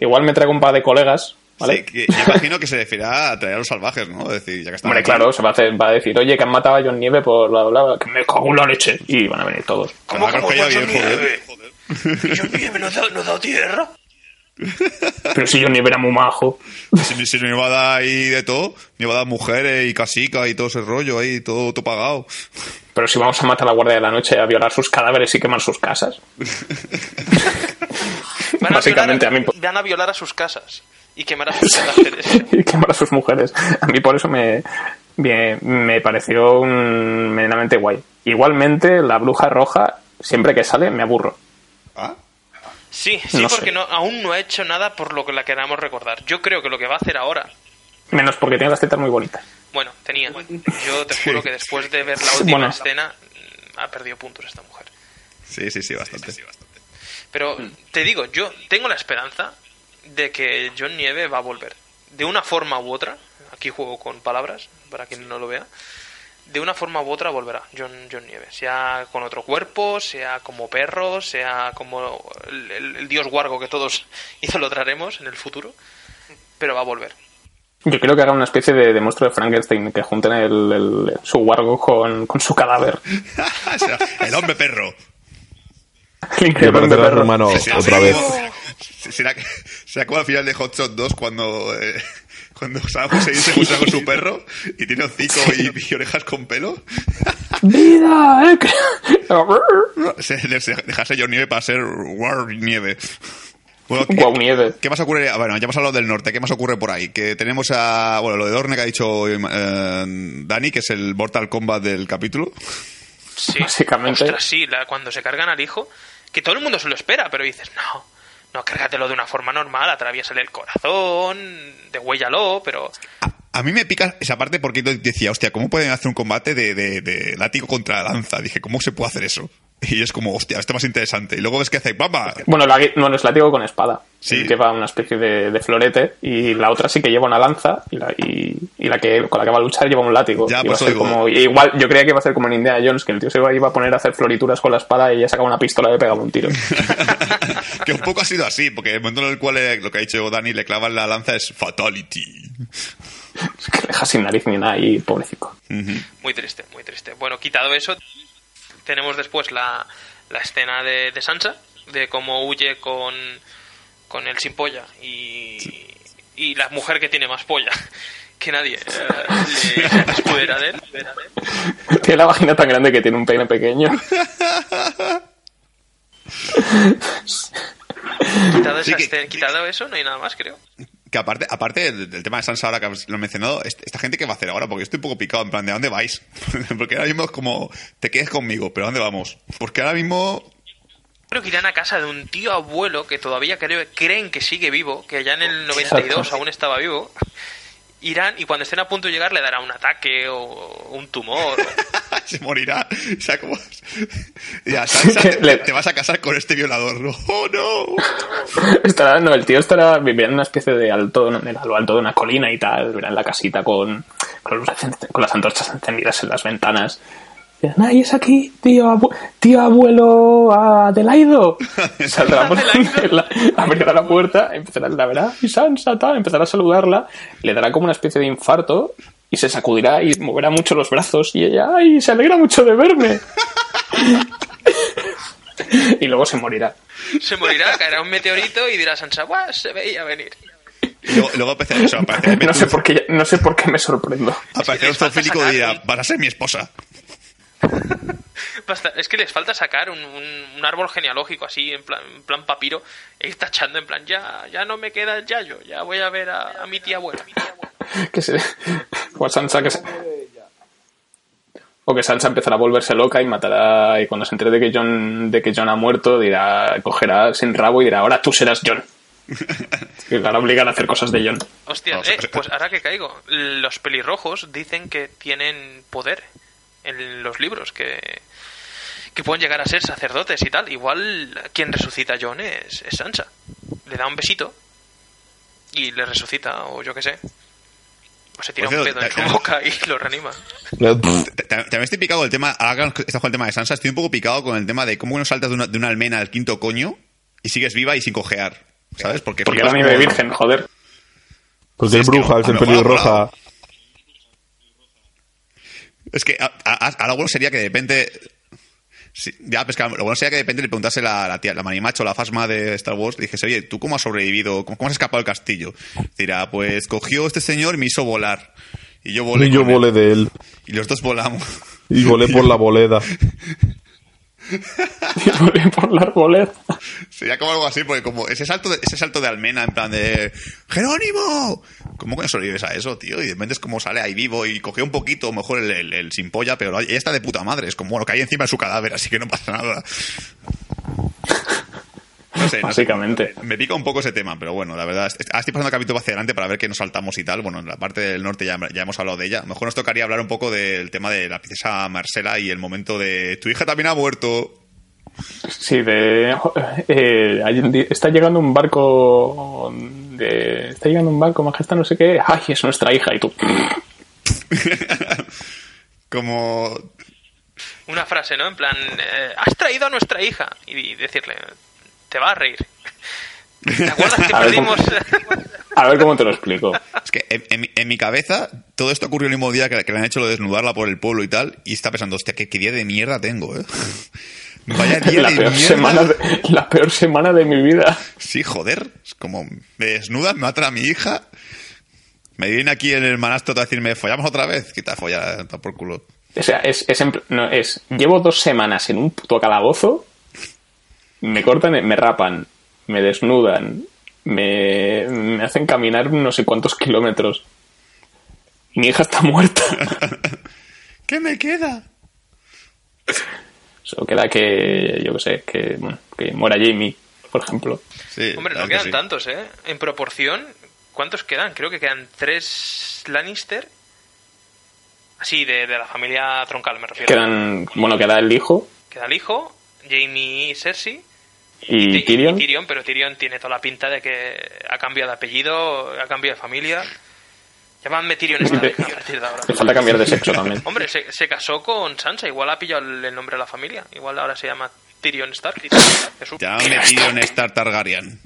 Igual me traigo un par de colegas, ¿vale? Sí, que- yo imagino que se referirá a traer a los salvajes, ¿no? Es decir, ya que están Hombre, aquí. claro, se va a, hacer- va a decir, oye, que han matado a John Nieve por bla, bla, bla, que me cago en la leche. Y van a venir todos. ¿Cómo, cómo, John Nieve? ¿Y John Nieve no ha dado, no ha dado tierra? [laughs] Pero si John Nieve era muy majo. Si, si me va a dar ahí de todo, me va a dar mujeres y casicas y todo ese rollo ahí, todo, todo pagado. Pero si vamos a matar a la Guardia de la Noche, a violar sus cadáveres y quemar sus casas. [laughs] Van a, Básicamente, violar, a mí van a violar a sus casas y quemar a sus [laughs] cadáveres. y quemar a sus mujeres. A mí por eso me, me, me pareció mm, medianamente guay. Igualmente, la bruja roja, siempre que sale, me aburro. ¿Ah? Sí, sí, No porque no, aún no ha hecho nada por lo que la queramos recordar. Yo creo que lo que va a hacer ahora Menos porque tiene las tetas muy bonitas. Bueno, tenía. Yo te juro que después de ver la última Bueno. escena mm, ha perdido puntos esta mujer. Sí, sí, sí, bastante. Pero te digo, yo tengo la esperanza de que John Nieve va a volver. De una forma u otra, aquí juego con palabras, para quien no lo vea, de una forma u otra volverá John, John Nieve. Sea con otro cuerpo, sea como perro, sea como el, el- el dios guargo que todos [laughs] idolatraremos en el futuro, pero va a volver. Yo creo que haga una especie de, de monstruo de Frankenstein, que junten el, el- su wargo con, con su cadáver. [laughs] O sea, el hombre perro. [laughs] El increíble parece perro. humano otra vez. ¿Será, que- será como al final de Hot Shot 2 cuando, eh, cuando Sam Hussein se fusiona con su perro y tiene hocico y, y orejas con pelo? ¡Vida! eh, [laughs] Se, se dejase John Nieve para ser War Nieve. Bueno, ¿qué, Guau, nieve. qué más ocurre? Bueno, ya hemos hablado del norte. ¿Qué más ocurre por ahí? Que tenemos a. Bueno, lo de Dorne que ha dicho eh, Dani, que es el Mortal Kombat del capítulo. Sí, Básicamente. Ostras, sí, la- cuando se cargan al hijo, que todo el mundo se lo espera, pero dices, no, no, cárgatelo de una forma normal, atraviésale el corazón, degüéllalo, pero A mí me pica esa parte porque yo decía, hostia, ¿cómo pueden hacer un combate de, de, de látigo contra lanza? Dije, ¿cómo se puede hacer eso? [laughs] Y es como, hostia, esto es más interesante. Y luego ves que hace, ¡papa! Bueno, la, no, no es látigo con espada. Sí. Lleva una especie de, de florete y la otra sí que lleva una lanza y la, y, y la que con la que va a luchar lleva un látigo. Ya, Y va pues a ser digo. como, igual, yo creía que iba a ser como en Indiana Jones, que el tío se iba, iba a poner a hacer florituras con la espada y ella sacaba una pistola y le pegaba un tiro. [laughs] que un poco ha sido así, porque el momento en el cual eh, lo que ha dicho Dani le clavan la lanza es fatality. [laughs] Es que le deja sin nariz ni nada y pobrecito. muy triste, muy triste. Bueno, quitado eso, tenemos después la, la escena de, de Sansa, de cómo huye con, con el sin polla y, y la mujer que tiene más polla [laughs] que nadie eh, le [laughs] escudera de él. Tiene la vagina tan grande que tiene un peine pequeño. Quitado, Sí, esa que- escena- quitado eso, no hay nada más, creo. Que aparte, aparte del, tema de Sansa ahora que lo he mencionado, est- esta gente qué va a hacer ahora, porque estoy un poco picado, en plan, ¿de dónde vais? [laughs] porque ahora mismo es como, te quedes conmigo, pero ¿a dónde vamos? Porque ahora mismo Creo que irán a casa de un tío abuelo que todavía creo- creen que sigue vivo, que ya en el 92 aún estaba vivo. Irán y cuando estén a punto de llegar le dará un ataque o un tumor. [laughs] se morirá. O sea, como... Ya, Sansa, te, Le- te vas a casar con este violador. ¿no? [laughs] ¡Oh, no! Estará, no, el tío estará, vivirá en una especie de alto, en lo alto de una colina y tal, vivirá en la casita con, con, encen- con las antorchas encendidas en las ventanas. Dirán, ¡ay, es aquí, tío, abu- tío abuelo Adelaido! [laughs] Saldrá [laughs] por la, abrirá la puerta, empezará, la verá, y Sansa, tal, empezará a saludarla, le dará como una especie de infarto y se sacudirá y moverá mucho los brazos y ella, ¡ay, se alegra mucho de verme! [laughs] y luego se morirá. Se morirá, caerá un meteorito y dirá Sansa, ¡guau! Se veía venir. Y luego, luego aparece, o sea, aparece No sé por qué, no sé por qué me sorprendo. Aparece un zoofílico y dirá, vas a ser mi esposa. [laughs] Basta- es que les falta sacar un, un- un árbol genealógico así, en plan, en plan papiro, e ir tachando en plan, ya, ya no me queda el yayo, ya voy a ver a, a mi tía abuela. [laughs] Que se, o a Sansa que se- o que Sansa empezará a volverse loca y matará y cuando se entere de que John de que John ha muerto dirá cogerá sin rabo y dirá ahora tú serás John [laughs] y la obligan a hacer cosas de John Hostia, eh, pues ahora que caigo, los pelirrojos dicen que tienen poder en los libros, que, que pueden llegar a ser sacerdotes y tal. Igual quien resucita a John es, es Sansa. Le da un besito y le resucita, o yo qué sé. O se tira un pedo en su boca y lo reanima. También estoy picado con el tema, ahora que está con el tema de Sansa, estoy un poco picado con el tema de cómo no saltas de una, de una almena al quinto coño y sigues viva y sin cojear. ¿Sabes? Porque, Porque era como- virgen, joder. Porque Sí, es bruja, es no, pelirroja. Es que a, a- a- a lo bueno sería que de repente. sí, ya, pues que lo bueno sería que de repente le preguntase la, la tía, la manimacho, la fasma de Star Wars, le dijese, oye, ¿tú cómo has sobrevivido? ¿Cómo, cómo has escapado del castillo? Dirá, pues cogió este señor y me hizo volar. Y yo volé. Y yo él. volé de él. Y los dos volamos. Y volé por la boleda. [laughs] Y volé [laughs] por la arboleda. Sería como algo así, porque como ese salto de, ese salto de almena en plan de ¡Jerónimo! ¿Cómo que no sobrevives a eso, tío? Y de repente es como sale ahí vivo y cogió un poquito, mejor el, el, el sin polla, pero ella está de puta madre. Es como, bueno, cae encima de su cadáver, así que no pasa nada. No sé, no sé. Básicamente. Me pica un poco ese tema, pero bueno, la verdad, estoy pasando capítulo hacia adelante para ver qué nos saltamos y tal. Bueno, en la parte del norte ya, ya hemos hablado de ella. Mejor nos tocaría hablar un poco del tema de la princesa Marcela y el momento de tu hija también ha muerto. Sí, de, eh, está llegando un barco de, está llegando un barco majestad no sé qué, ay, es nuestra hija y tú. [laughs] Como Una frase, ¿no? En plan, eh, has traído a nuestra hija. Y decirle, te va a reír. [laughs] ¿Te acuerdas que A ver, ¿cómo? perdimos? A ver cómo te lo explico. Es que en, en mi- en mi cabeza todo esto ocurrió el mismo día que, que le han hecho lo de desnudarla por el pueblo y tal, y está pensando, hostia, qué, qué día de mierda tengo, ¿eh? [laughs] Vaya día La de peor, mierda. semana de, la peor semana de mi vida. Sí, joder. Es como, me desnudan, me matan a mi hija. Me viene aquí el hermanastro a decirme, ¿follamos otra vez? Quita folla, está por culo. O sea, es, es, en no, es, llevo dos semanas en un puto calabozo, me cortan, me rapan, me desnudan, me, me hacen caminar no sé cuántos kilómetros. Mi hija está muerta. [laughs] ¿Qué me queda? Solo queda que, yo qué sé, que, bueno, que muera Jamie, por ejemplo. Sí, Hombre, no quedan que sí. tantos, ¿eh? En proporción, ¿cuántos quedan? Creo que quedan tres Lannister. Así, de, de la familia troncal, me refiero. Quedan, bueno, queda el hijo Queda el hijo, Jamie y Cersei. Y Tyrion. Tyrion, pero Tyrion tiene toda la pinta de que ha cambiado de apellido, ha cambiado de familia. Llámame Tyrion Stark a partir de ahora. Le falta cambiar de sexo también. Hombre, se, se casó con Sansa, igual ha pillado el, el nombre de la familia. Igual ahora se llama Tyrion Stark. Jesús. Ya me metido en Star Targaryen.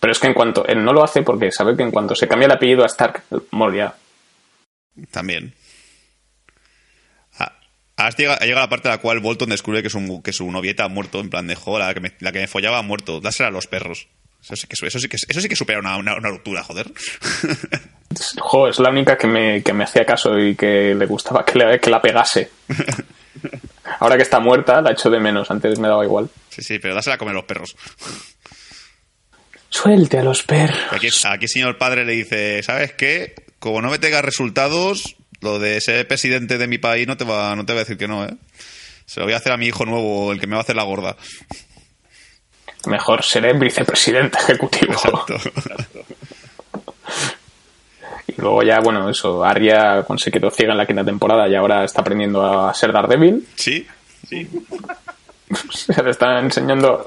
Pero es que en cuanto, él no lo hace porque sabe que en cuanto se cambia el apellido a Stark, morirá. También. Ahora llega, la parte en la cual Bolton descubre que su, que su novieta ha muerto, en plan de joder, la que me, la que me follaba ha muerto, dásela a los perros. Eso sí que, eso sí que, eso sí que supera una, una, una ruptura, joder. [laughs] Jo, es la única que me, que me hacía caso y que le gustaba que, le- que la pegase. [laughs] Ahora que está muerta, la echo de menos. Antes me daba igual. sí, sí, pero dásela a comer a los perros. Suelte a los perros. Aquí, aquí señor padre le dice, ¿sabes qué? Como no me tengas resultados, lo de ser presidente de mi país no te va, no te va a decir que no, ¿eh? Se lo voy a hacer a mi hijo nuevo, el que me va a hacer la gorda. Mejor seré vicepresidente ejecutivo. Exacto. Y luego ya, bueno, eso. Arya se quedó ciega en la quinta temporada y ahora está aprendiendo a ser Daredevil. Sí, sí. Se [laughs] le está enseñando.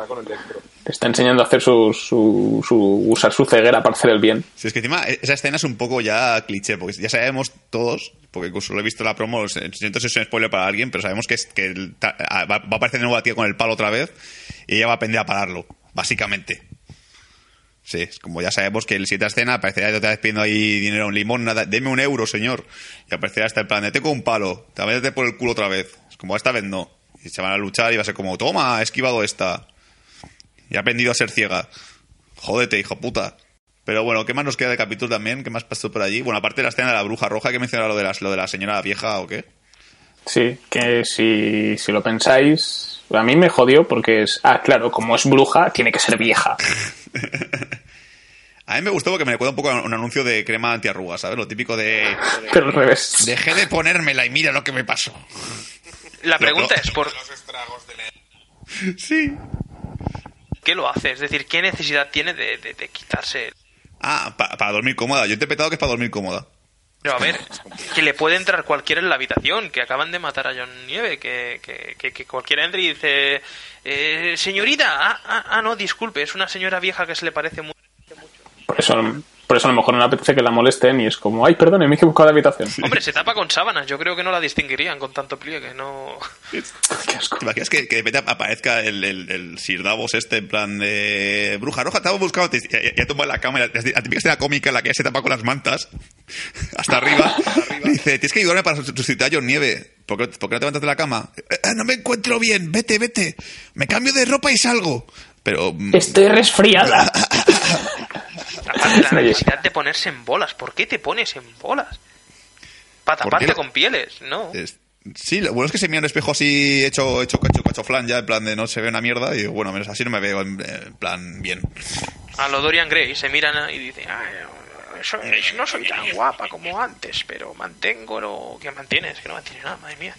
Le está enseñando a hacer su, su, su- usar su ceguera para hacer el bien. Sí, es que encima e-, esa escena es un poco ya cliché, porque ya sabemos todos, porque incluso lo he visto en la promo, siento si es un spoiler para alguien, pero sabemos que, es, que el va, va a aparecer de nuevo la tía con el palo otra vez y ella va a aprender a pararlo, básicamente. Sí, es como ya sabemos que el siguiente escena aparecerá otra vez pidiendo ahí dinero en limón, nada, deme un euro, señor. Y aparecerá hasta el plan de tengo un palo, te por el culo otra vez. Es como esta vez no. Y se van a luchar y va a ser como, toma, he esquivado esta. Y ha aprendido a ser ciega. Jódete, hijo puta. Pero bueno, ¿qué más nos queda de capítulo también? ¿Qué más pasó por allí? Bueno, aparte de la escena de la bruja roja, que mencionaba lo de, las, lo de la señora vieja o qué? Sí, que si, si lo pensáis, a mí me jodió porque es, ah, claro, como es bruja, tiene que ser vieja. [laughs] A mí me gustó porque me recuerda un poco a un anuncio de crema antiarrugas, ¿sabes? Lo típico de... [laughs] Pero al revés. Dejé de ponérmela y mira lo que me pasó. La pregunta es, ¿por [laughs] Sí. qué lo hace? Es decir, ¿qué necesidad tiene de, de- de quitarse? Ah, pa- para dormir cómoda. Yo he interpretado que es para dormir cómoda. Pero a ver, [laughs] que le puede entrar cualquiera en la habitación, que acaban de matar a John Nieve, que, que, que, que cualquiera entre y dice, eh, señorita, ah, ah, ah, no, disculpe, es una señora vieja que se le parece mucho. Por eso, por eso a lo mejor no le apetece que la molesten y es como, ay, perdone, me he equivocado de habitación. Hombre, se tapa con sábanas, yo creo que no la distinguirían con tanto pliegue, no... [laughs] Qué asco. ¿Te imaginas que, que de repente aparezca el, el, el Sir Davos este en plan de bruja roja? Te hemos buscado, te, ya, ya en la cama, la, la típica escena cómica en la que ella se tapa con las mantas [laughs] hasta arriba. [laughs] y dice, tienes que ayudarme para sustituir a John Nieve. ¿Por qué, por qué no te levantas de la cama? "Eh, eh, no me encuentro bien, vete, vete. Me cambio de ropa y salgo. Pero... mm, Estoy resfriada. La [laughs] necesidad de ponerse en bolas, ¿por qué te pones en bolas? Para ¿Por taparte con pieles, ¿no? es- Sí, lo bueno es que se mira en el espejo así hecho, hecho, hecho cachoflán ya, en plan de no se ve una mierda y bueno, menos así no me veo en, en plan bien. A lo Dorian Gray se miran y dicen, "Ay, eso es- no soy tan guapa como antes, pero mantengo lo que mantienes, que no mantienes nada, madre mía.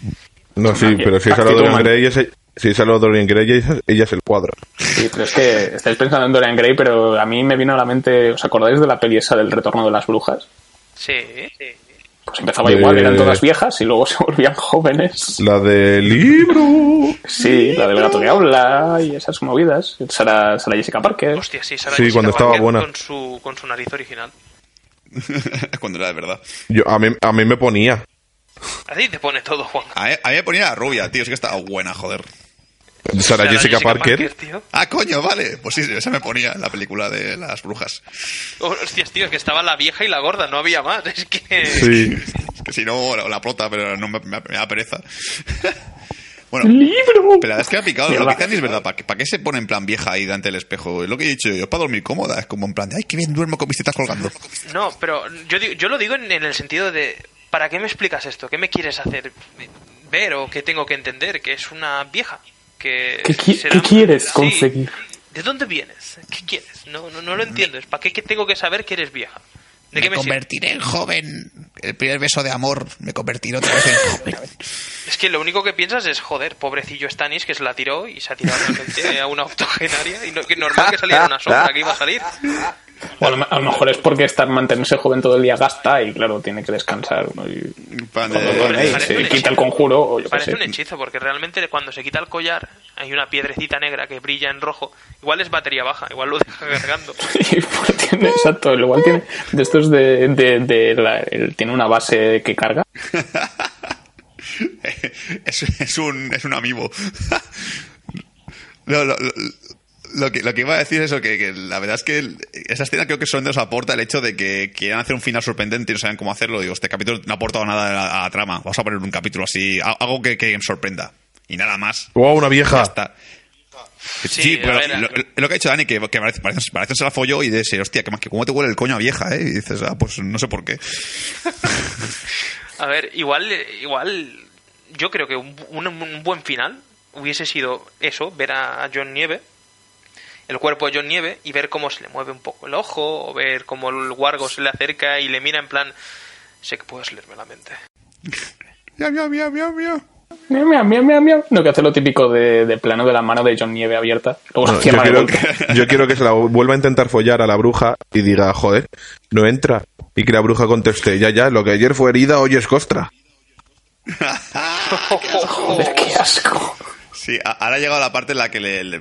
No, sí, pero si es a lo Dorian. Gray, ese- si es a lo Dorian Gray, ella, ella es el cuadro. Sí, pero es que estáis pensando en Dorian Gray, pero a mí me vino a la mente, ¿os acordáis de la peli esa del retorno de las brujas? Sí, sí. Pues empezaba De- igual, eran todas viejas y luego [laughs] se volvían jóvenes. La del libro. Sí, la del gato que habla y esas movidas. Sara, Sara Jessica Parker. Hostia, sí, Sarah Sí, Jessica cuando estaba Parker buena. Con su, con su nariz original. [laughs] Cuando era de verdad. Yo, a, mí, a mí me ponía. A ti te pone todo, Juan. A mí, a mí me ponía la rubia, tío, es que estaba buena, joder. Sarah Jessica, Parker. tío. Ah, coño, vale. Pues sí, esa me ponía en la película de las brujas. Oh, Hostias, tío, que estaba la vieja y la gorda, no había más. [laughs] Es que... Sí. [laughs] Es que si no, la, la prota, pero no me, me- me da pereza. [laughs] bueno, ¡Libro! pero la es que ha picado. Lo que dicen es verdad. ¿Para qué, para qué se pone en plan vieja ahí delante del espejo? Es lo que he dicho yo. Es para dormir cómoda. Es como en plan de, ay, qué bien duermo con mis tetas colgando. No, pero yo, yo lo digo en, en el sentido de, ¿para qué me explicas esto? ¿Qué me quieres hacer ver o qué tengo que entender? Que es una vieja. Que ¿Qué qui- qué quieres Sí. conseguir? ¿De dónde vienes? ¿Qué quieres? No, no, no lo entiendo. ¿Para qué, tengo que saber que eres vieja? ¿De qué me sirve? convertiré en joven. El primer beso de amor me convertiré otra vez en joven. [laughs] Es que lo único que piensas es, joder, pobrecillo Stanis que se la tiró y se ha tirado realmente [laughs] a una octogenaria y no, que normal que saliera una sombra que iba a salir. O a lo, a lo mejor es porque estar mantenerse joven todo el día gasta y claro, tiene que descansar. ¿no? Y cuando duerme se quita el conjuro o yo qué Parece sé. un hechizo, porque realmente cuando se quita el collar hay una piedrecita negra que brilla en rojo. Igual es batería baja, igual lo deja cargando. [laughs] Y pues tiene, exacto, igual tiene de estos de, de, de la- el- tiene una base que carga. [laughs] es, es un, es un amigo. [laughs] lo, lo- lo- lo que, lo que iba a decir es eso, que, que la verdad es que el- esa escena creo que solo nos aporta el hecho de que quieran hacer un final sorprendente y no saben cómo hacerlo. Digo, este capítulo no ha aportado nada a la, a la trama. Vamos a poner un capítulo así, algo que, que sorprenda. Y nada más. ¡Wow, una vieja! Ya está. Sí, Sí, pero ver, lo, lo- lo que ha dicho Dani, que, que parece, parece, parece se la folló y dice, hostia, que, que cómo te huele el coño a vieja, ¿eh? Y dices, ah, pues no sé por qué. [laughs] A ver, igual, igual yo creo que un, un- un buen final hubiese sido eso, ver a John Nieve, el cuerpo de John Nieve, y ver cómo se le mueve un poco el ojo, o ver cómo el guargo se le acerca y le mira en plan, sé que puedes leerme la mente. Miau, miau, miau, miau, miau. Miau, miau, miau, miau, miau. No, que hace lo típico de, de plano de la mano de John Nieve abierta. Luego No, se yo, quiero, golpe. yo quiero que se la vuelva a intentar follar a la bruja y diga, joder, no entra. Y que la bruja conteste, ya, ya, lo que ayer fue herida, hoy es costra. Joder, [laughs] qué asco. Sí, ahora ha llegado la parte en la que le,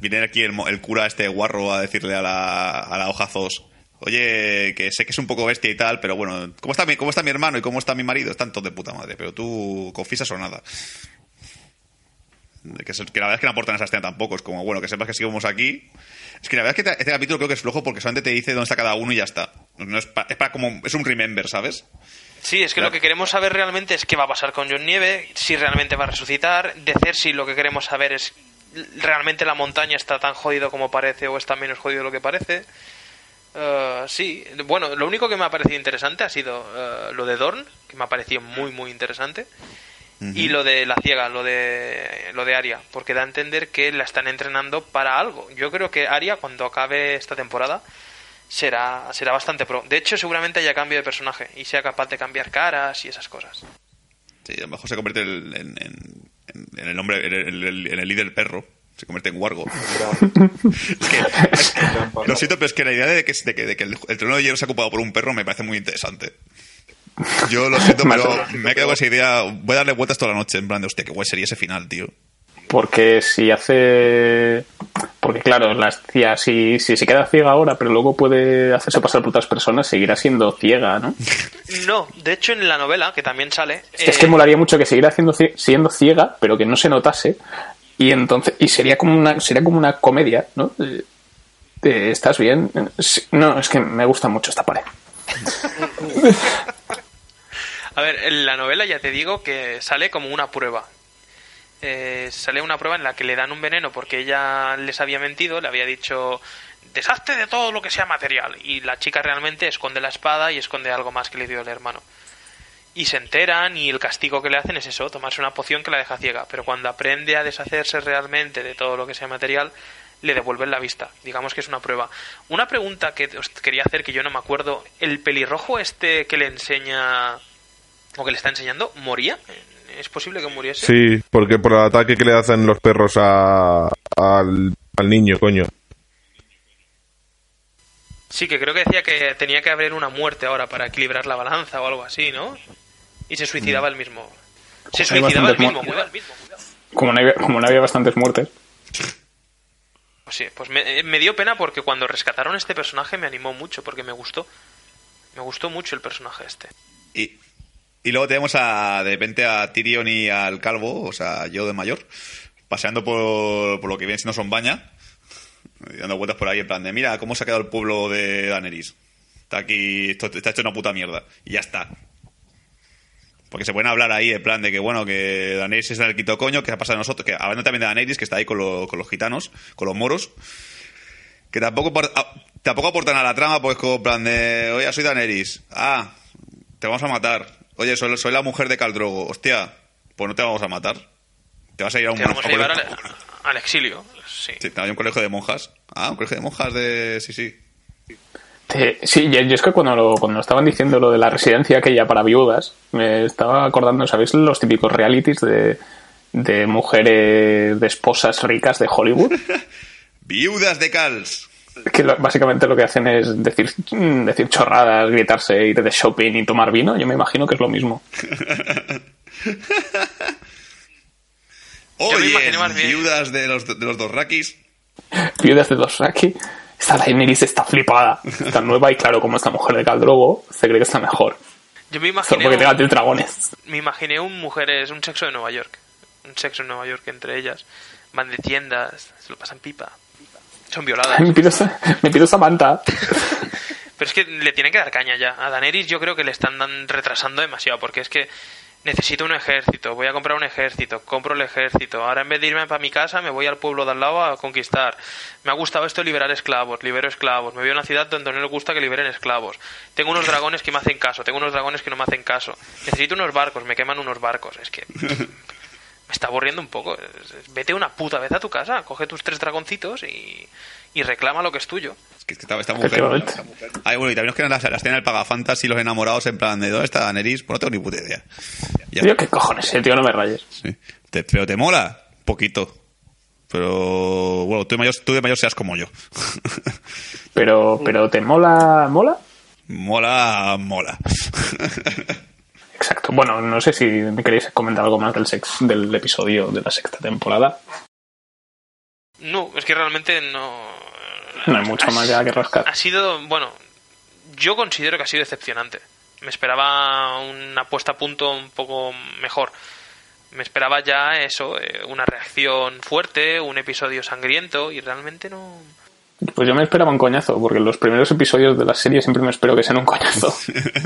viene aquí el, el cura este guarro a decirle a la, a la hojazos, oye, que sé que es un poco bestia y tal, pero bueno, ¿cómo está mi, cómo está mi hermano y cómo está mi marido? Están todos de puta madre, pero tú confiesas o nada. Que, que la verdad es que no aportan esa escena tampoco, es como, bueno, que sepas que seguimos aquí. Es que la verdad es que te- este capítulo creo que es flojo porque solamente te dice dónde está cada uno y ya está. No es, pa- es para como, es un remember, ¿sabes? Sí, es que Claro. lo que queremos saber realmente es qué va a pasar con John Nieve, si realmente va a resucitar. De Cersei lo que queremos saber es realmente la montaña está tan jodido como parece o está menos jodido de lo que parece. Eh, sí, bueno, lo único que me ha parecido interesante ha sido eh, lo de Dorn, que me ha parecido muy, muy interesante. Y lo de la ciega, lo de lo de Aria, porque da a entender que la están entrenando para algo. Yo creo que Aria, cuando acabe esta temporada, será, será bastante pro. De hecho, seguramente haya cambio de personaje y sea capaz de cambiar caras y esas cosas. Sí, a lo mejor se convierte en, en- en- en el hombre, en el, en líder perro. Se convierte en Wargo. [laughs] Es que- es [laughs] lo siento, pero es que la idea de que, de que, de que el, el trono de hierro se ha ocupado por un perro me parece muy interesante. Yo lo siento, [laughs] pero me quedo con esa idea. Voy a darle vueltas toda la noche, en plan de, hostia, qué guay sería ese final, tío. Porque si hace. Porque claro, la tía, si, si se queda ciega ahora, pero luego puede hacerse pasar por otras personas, seguirá siendo ciega, ¿no? No, de hecho en la novela, que también sale... Es eh, que molaría mucho que siguiera cie- siendo ciega, pero que no se notase. Y entonces. Y sería como una, sería como una comedia, ¿no? Eh, ¿Estás bien? No, es que me gusta mucho esta pared. [laughs] A ver, en la novela ya te digo que sale como una prueba. Eh, sale una prueba en la que le dan un veneno porque ella les había mentido, le había dicho deshazte de todo lo que sea material y la chica realmente esconde la espada y esconde algo más que le dio el hermano. Y se enteran y el castigo que le hacen es eso, tomarse una poción que la deja ciega. Pero cuando aprende a deshacerse realmente de todo lo que sea material, le devuelven la vista. Digamos que es una prueba. Una pregunta que os quería hacer que yo no me acuerdo. ¿El pelirrojo este que le enseña o que le está enseñando moría? ¿Es posible que muriese? Sí, porque por el ataque que le hacen los perros a, al, al niño, coño. Sí, que creo que decía que tenía que haber una muerte ahora para equilibrar la balanza o algo así, ¿no? Y se suicidaba el mismo. Se suicidaba el mismo, mu- cuidado. Como no había, como no había bastantes muertes. Pues sí, pues me, me dio pena porque cuando rescataron este personaje me animó mucho porque me gustó. Me gustó mucho el personaje este. Y, y luego tenemos a, de repente a Tyrion y al calvo, o sea, yo de mayor, paseando por, por lo que viene siendo Sombaña, y dando vueltas por ahí en plan de, mira, cómo se ha quedado el pueblo de Daenerys. Está aquí, esto está hecho una puta mierda. Y ya está. Porque se pueden hablar ahí en plan de que, bueno, que Daenerys es el quito coño, que ha pasado a nosotros, que hablando también de Daenerys, que está ahí con, lo- con los gitanos, con los moros, que tampoco, ah, tampoco aportan a la trama, pues como en plan de, oye, soy Daenerys. Ah, te vamos a matar. Oye, soy, soy la mujer de Caldrogo. Hostia, pues no te vamos a matar. Te vas a ir a un, Te vamos a llevar al, al exilio. Sí. Sí, hay un colegio de monjas. Ah, un colegio de monjas de... Sí, sí. Sí, yo, yo es que cuando, lo, cuando estaban diciendo lo de la residencia aquella para viudas, me estaba acordando, ¿sabéis? Los típicos realities de, de mujeres, de esposas ricas de Hollywood. [laughs] Viudas de Cals. Que lo- básicamente lo que hacen es decir, mm, decir chorradas, gritarse, ir de shopping y tomar vino. Yo me imagino que es lo mismo. Yo me Oye, viudas de los, de los dos rakis. Viudas de Dosaki. Esta Daenerys está flipada. Está nueva y claro, como esta mujer de Caldrogo, se cree que está mejor. Yo me Solo imaginé, porque tenga un, tres dragones. me imaginé un mujeres, un sexo de Nueva York. Un sexo en Nueva York entre ellas. Van de tiendas, se lo pasan pipa. Son violadas. Me pido, esa- me pido Samantha. [laughs] Pero es que le tienen que dar caña ya. A Daenerys yo creo que le están dan- retrasando demasiado, porque es que necesito un ejército, voy a comprar un ejército, compro el ejército, ahora en vez de irme para mi casa me voy al pueblo de al lado a conquistar. Me ha gustado esto de liberar esclavos, libero esclavos, me voy a una ciudad donde no les gusta que liberen esclavos. Tengo unos dragones que me hacen caso, tengo unos dragones que no me hacen caso. Necesito unos barcos, me queman unos barcos. Es que [laughs] me está aburriendo un poco. Es- es- Vete una puta vez a tu casa, coge tus tres dragoncitos y, y reclama lo que es tuyo. Es que. Ay, bueno, y también nos quedan las, las tienen el pagafantas y los enamorados en plan de ¿dónde está Daenerys? Pues no tengo ni puta idea. Ya Tío, qué cojones, eh, tío, no me rayes. Sí. Te- pero te mola, poquito. Pero bueno, tú de mayor, tú de mayor seas como yo. Pero, pero ¿te mola? ¿Mola? mola, mola. [laughs] Exacto. Bueno, no sé si me queréis comentar algo más del sex, del episodio de la sexta temporada. No, es que realmente no. No hay mucho más ya que rascar. Ha sido, bueno, yo considero que ha sido decepcionante. Me esperaba una puesta a punto un poco mejor. Me esperaba ya eso, eh, una reacción fuerte, un episodio sangriento y realmente no. Pues yo me esperaba un coñazo, porque los primeros episodios de la serie siempre me espero que sean un coñazo.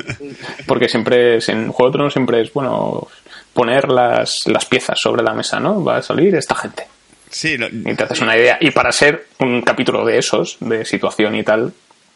[laughs] Porque siempre, es- en Juego de Tronos siempre es, bueno, poner las, las piezas sobre la mesa, ¿no? Va a salir esta gente. Sí, no- Y te haces una idea. Y para ser un capítulo de esos, de situación y tal,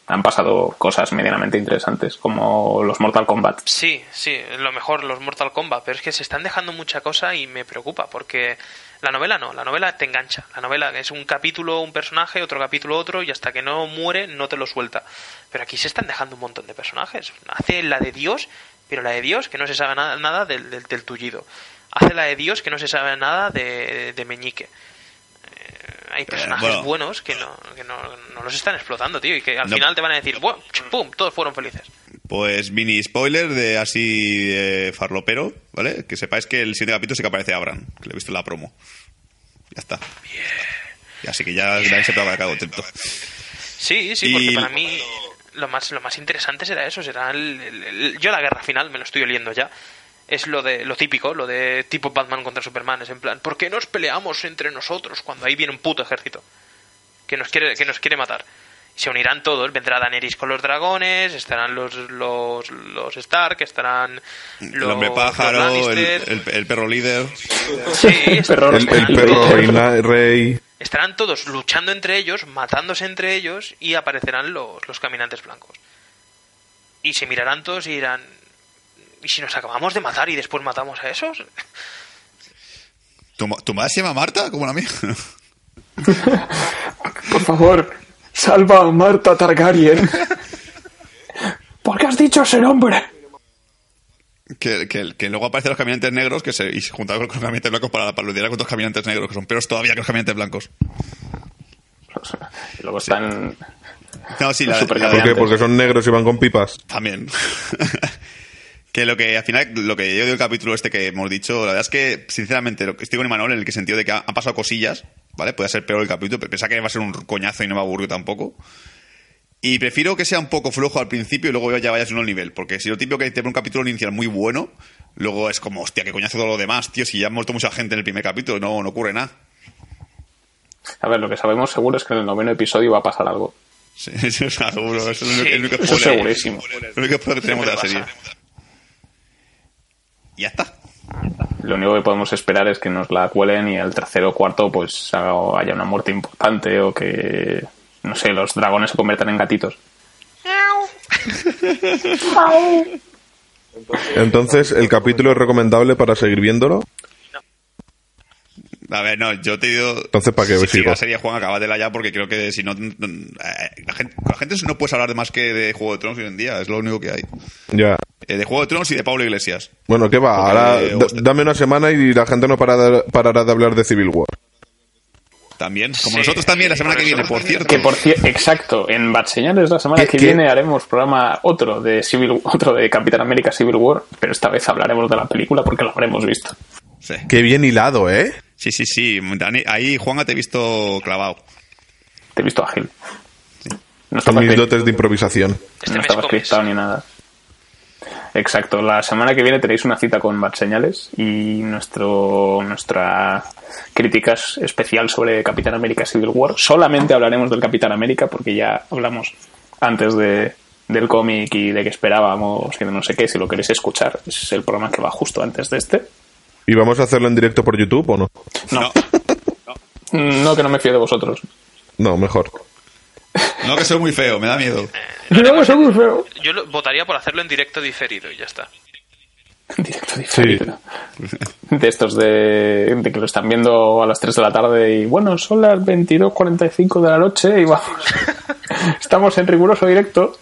han pasado cosas medianamente interesantes, como los Mortal Kombat. Sí, sí, lo mejor, los Mortal Kombat, pero es que se están dejando mucha cosa y me preocupa, porque la novela no, la novela te engancha. La novela es un capítulo, un personaje, otro capítulo, otro, y hasta que no muere no te lo suelta. Pero aquí se están dejando un montón de personajes. Hace la de Dios, pero la de Dios que no se sabe nada, nada del, del, del tullido. Hace la de Dios que no se sabe nada de, de Meñique. Eh, hay personajes bueno. buenos que, no, que no, no los están explotando, tío, y que al No. final te van a decir, "Buah, ch, pum, todos fueron felices. Pues mini spoiler de así de farlopero, ¿vale? Que sepáis que el siguiente capítulo sí que aparece Abraham, que lo he visto en la promo. Ya está. Y así que ya nadie se te acá contento. Sí, sí, Y- porque para mí lo más, lo más interesante será eso, será el, el- el- yo la guerra final, me lo estoy oliendo ya. Es lo de lo típico, lo de tipo Batman contra Superman, es en plan, ¿por qué nos peleamos entre nosotros cuando ahí viene un puto ejército que nos quiere que nos quiere matar? Se unirán todos, vendrá Daenerys con los dragones, estarán los los, los Stark, estarán los, el hombre los pájaro, el, el- el perro líder. Sí, perro- El, el perro reina, rey. Estarán todos luchando entre ellos, matándose entre ellos y aparecerán los, los caminantes blancos. Y se mirarán todos y dirán, ¿y si nos acabamos de matar y después matamos a esos? ¿Tu, tu madre se llama Marta? Como la mía. [laughs] Por favor, salva a Marta Targaryen. [laughs] ¿Por qué has dicho ese nombre? que, que, que luego aparecen los caminantes negros que se, y se juntan con los caminantes blancos para, para lidiar con los caminantes negros, que son peores todavía que los caminantes blancos. Y luego están... No, sí, la, la- ¿Por qué? Porque son negros y van con pipas. También. [laughs] que lo que al final, lo que yo digo el capítulo este que hemos dicho, la verdad es que, sinceramente, lo que estoy con Imanol en el que sentido de que ha- han pasado cosillas, ¿vale? Puede ser peor el capítulo, pero pensaba que va a ser un coñazo y no me aburrió tampoco. Y prefiero que sea un poco flojo al principio y luego ya vayas subiendo el nivel. Porque si lo típico que te pone un capítulo inicial muy bueno, luego es como, hostia, qué coñazo todo lo demás, tío. Si ya ha muerto mucha gente en el primer capítulo, no, no ocurre nada. A ver, lo que sabemos seguro es que en el noveno episodio va a pasar algo. Sí, [laughs] eso es seguro. Eso es el único- Eso segurísimo. Que tenemos de la serie. Y ya está. Lo único que podemos esperar es que nos la cuelen y el tercero o cuarto pues haya una muerte importante o que, no sé, los dragones se conviertan en gatitos. Entonces, ¿el capítulo es recomendable para seguir viéndolo? A ver, no, yo te digo. Entonces, ¿para qué si, sigo? la serie Juan, acábatela ya porque creo que si no. La gente, la gente no puedes hablar de más que de Juego de Tronos hoy en día, es lo único que hay. Ya. Eh, de Juego de Tronos y de Pablo Iglesias. Bueno, ¿qué va? Porque, Ahora eh, dame una semana y la gente no para- parará de hablar de Civil War. También. Como Sí, nosotros también la semana que viene, por cierto. Que por cierto, exacto, en Bad Señales la semana ¿Qué- que qué? viene haremos programa otro de Civil otro de Capitán América Civil War, pero esta vez hablaremos de la película porque lo habremos visto. Sí. Qué bien hilado, ¿eh? Sí, sí, sí. Dani- ahí, Juan, te he visto clavado. Te he visto ágil. No Son estaba, mis dotes de improvisación. Este no estaba scriptado ni nada. Exacto, la semana que viene tenéis una cita con Bad Señales y nuestro nuestra críticas especial sobre Capitán América Civil War. Solamente hablaremos del Capitán América porque ya hablamos antes de, del cómic y de que esperábamos y de no sé qué. Si lo queréis escuchar, es el programa que va justo antes de este. ¿Y vamos a hacerlo en directo por YouTube o no? No, no que no me fío de vosotros. No, mejor. No, que soy muy feo, me da miedo. No, que soy muy feo. Yo lo- votaría por hacerlo en directo diferido y ya está. Directo diferido. De estos de, de que lo están viendo a las 3 de la tarde y bueno, son las 22.45 de la noche y vamos. [laughs] Estamos en riguroso directo.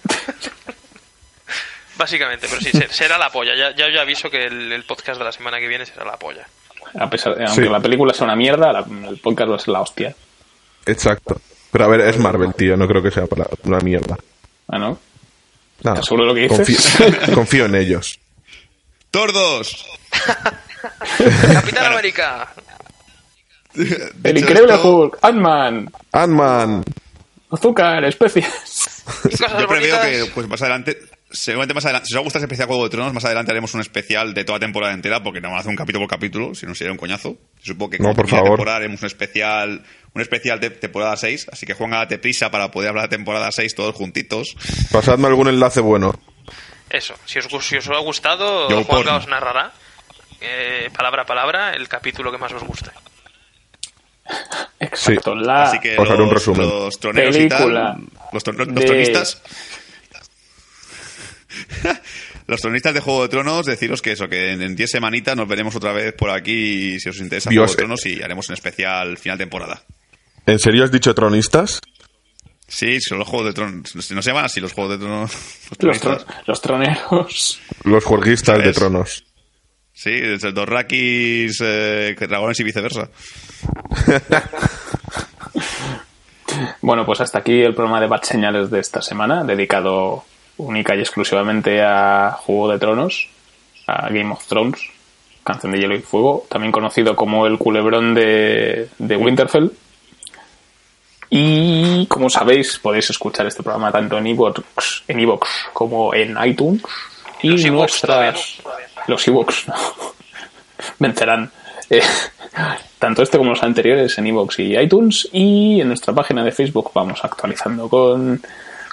Básicamente, pero sí, ser- será la polla. Ya, ya, ya aviso que el, el podcast de la semana que viene será la polla. A pesar de, aunque Sí. la película sea una mierda, la- el podcast va a ser la hostia. Exacto. Pero a ver, es Marvel, tío. No creo que sea para una mierda. Ah, ¿no? Nada. ¿Estás seguro de lo que dices? Confío, [laughs] confío en ellos. ¡Tordos! [laughs] Capitán América. El increíble Hulk, Ant-Man, Ant-Man. azúcar, especias. Yo preveo que pues más adelante, seguramente más adelante, si os gusta ese especial Juego de Tronos, más adelante haremos un especial de toda la temporada entera, porque no vamos a hacer un capítulo por capítulo, si no sería un coñazo. Supongo que No, por favor. temporada haremos un especial, un especial de temporada 6, así que Juan, date prisa para poder hablar de temporada 6 todos juntitos. Pasadme algún enlace bueno. Eso, si os, si os ha gustado, Yo porno. os narrará, eh, palabra a palabra, el capítulo que más os guste. Exacto, la Así que os haré un los, resumen. los troneros Película y tal, los, tron- los de- tronistas... [laughs] Los tronistas de Juego de Tronos, deciros que eso, que en en 10 semanitas nos veremos otra vez por aquí si os interesa Dios, Juego de Tronos y haremos un especial final temporada. ¿En serio has dicho tronistas? Sí, son los Juegos de Tronos. No se llaman así los Juegos de Tronos. [laughs] Los troneros. Los juerguistas de tronos. Sí, es el Dorrakis, eh, dragones y viceversa. [laughs] Bueno, pues hasta aquí el programa de Bad Señales de esta semana, dedicado única y exclusivamente a Juego de Tronos, a Game of Thrones, Canción de Hielo y Fuego, también conocido como el culebrón de, de Winterfell. Y como sabéis, podéis escuchar este programa tanto en iVoox en iVoox como en iTunes. Y Los nuestras. Los iVoox, no. [laughs] Vencerán. Eh, tanto este como los anteriores en iVoox y iTunes. Y en nuestra página de Facebook vamos actualizando con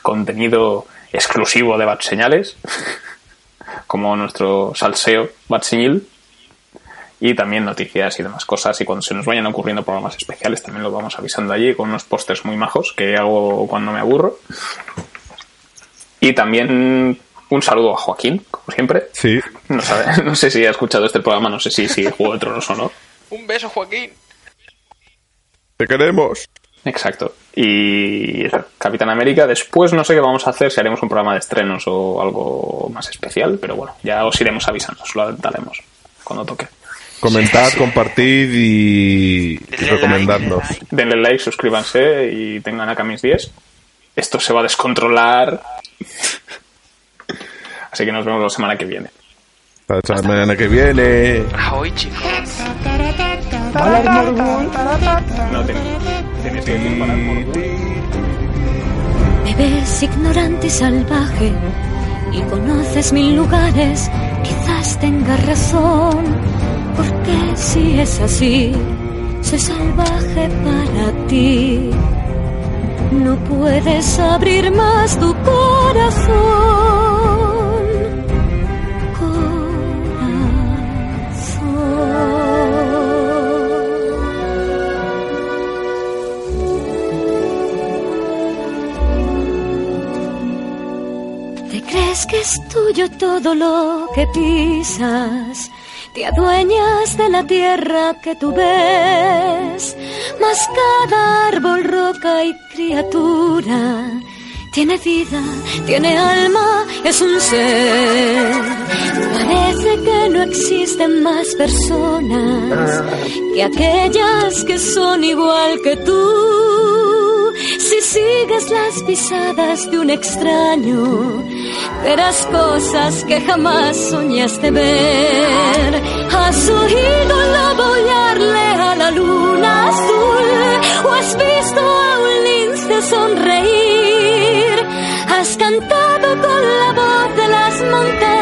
contenido exclusivo de Bat Señales, [laughs] como nuestro salseo Bat Señil y también noticias y demás cosas. Y cuando se nos vayan ocurriendo programas especiales, también lo vamos avisando allí con unos pósters muy majos que hago cuando me aburro. Y también un saludo a Joaquín, como siempre. Sí. No, sabe- [laughs] no sé si ha escuchado este programa, no sé si sigue Juego de Tronos o no. Un beso, Joaquín. Te queremos. Exacto. Y eso, Capitán América. Después no sé qué vamos a hacer, si haremos un programa de estrenos o algo más especial, pero bueno, ya os iremos avisando, os lo adelantaremos cuando toque. Comentad, compartid y, y Denle recomendadnos. like, denle Denle like, suscríbanse y tengan acá mis 10. Esto se va a descontrolar. [laughs] Así que nos vemos la semana que viene. Hasta la semana que viene. Ahoy, chicos. No, ten- Morgul. Me ves ignorante y salvaje y conoces mil lugares, quizás tengas razón, porque si es así, soy salvaje para ti. No puedes abrir más tu. Corazón. ¿Te crees que es tuyo todo lo que pisas? Te adueñas de la tierra que tú ves, mas cada árbol, roca y criatura tiene vida, tiene alma, es un ser. Parece que no existen más personas que aquellas que son igual que tú. Si sigues las pisadas de un extraño, verás cosas que jamás soñaste ver. Has oído lobollarle a la luna azul o has visto a un lince sonreír. Has cantado con la voz de las montañas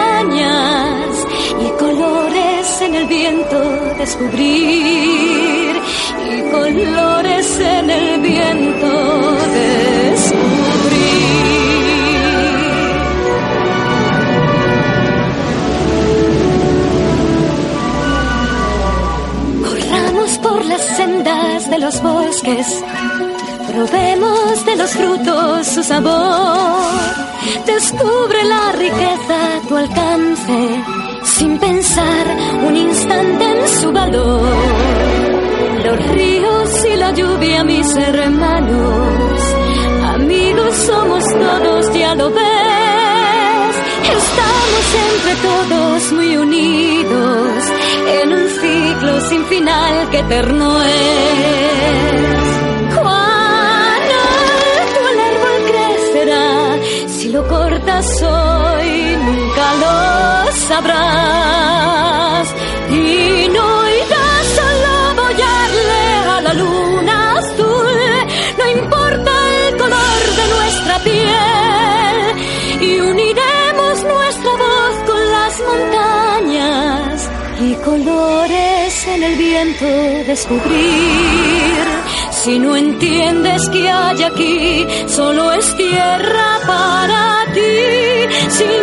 descubrir. Y colores en el viento descubrir. Corramos por las sendas de los bosques, probemos de los frutos su sabor. Descubre la riqueza a tu alcance, sin pensar un instante en su valor. Los ríos y la lluvia, mis hermanos, amigos somos todos, ya lo ves. Estamos entre todos muy unidos en un ciclo sin final que eterno es. Alto el árbol crecerá, si lo cortas hoy nunca lo sabrás. Y no irás a bollarle a la luna azul, no importa el color de nuestra piel, y uniremos nuestra voz con las montañas y colores en el viento descubrir. Si no entiendes que hay aquí, solo es tierra para ti, sin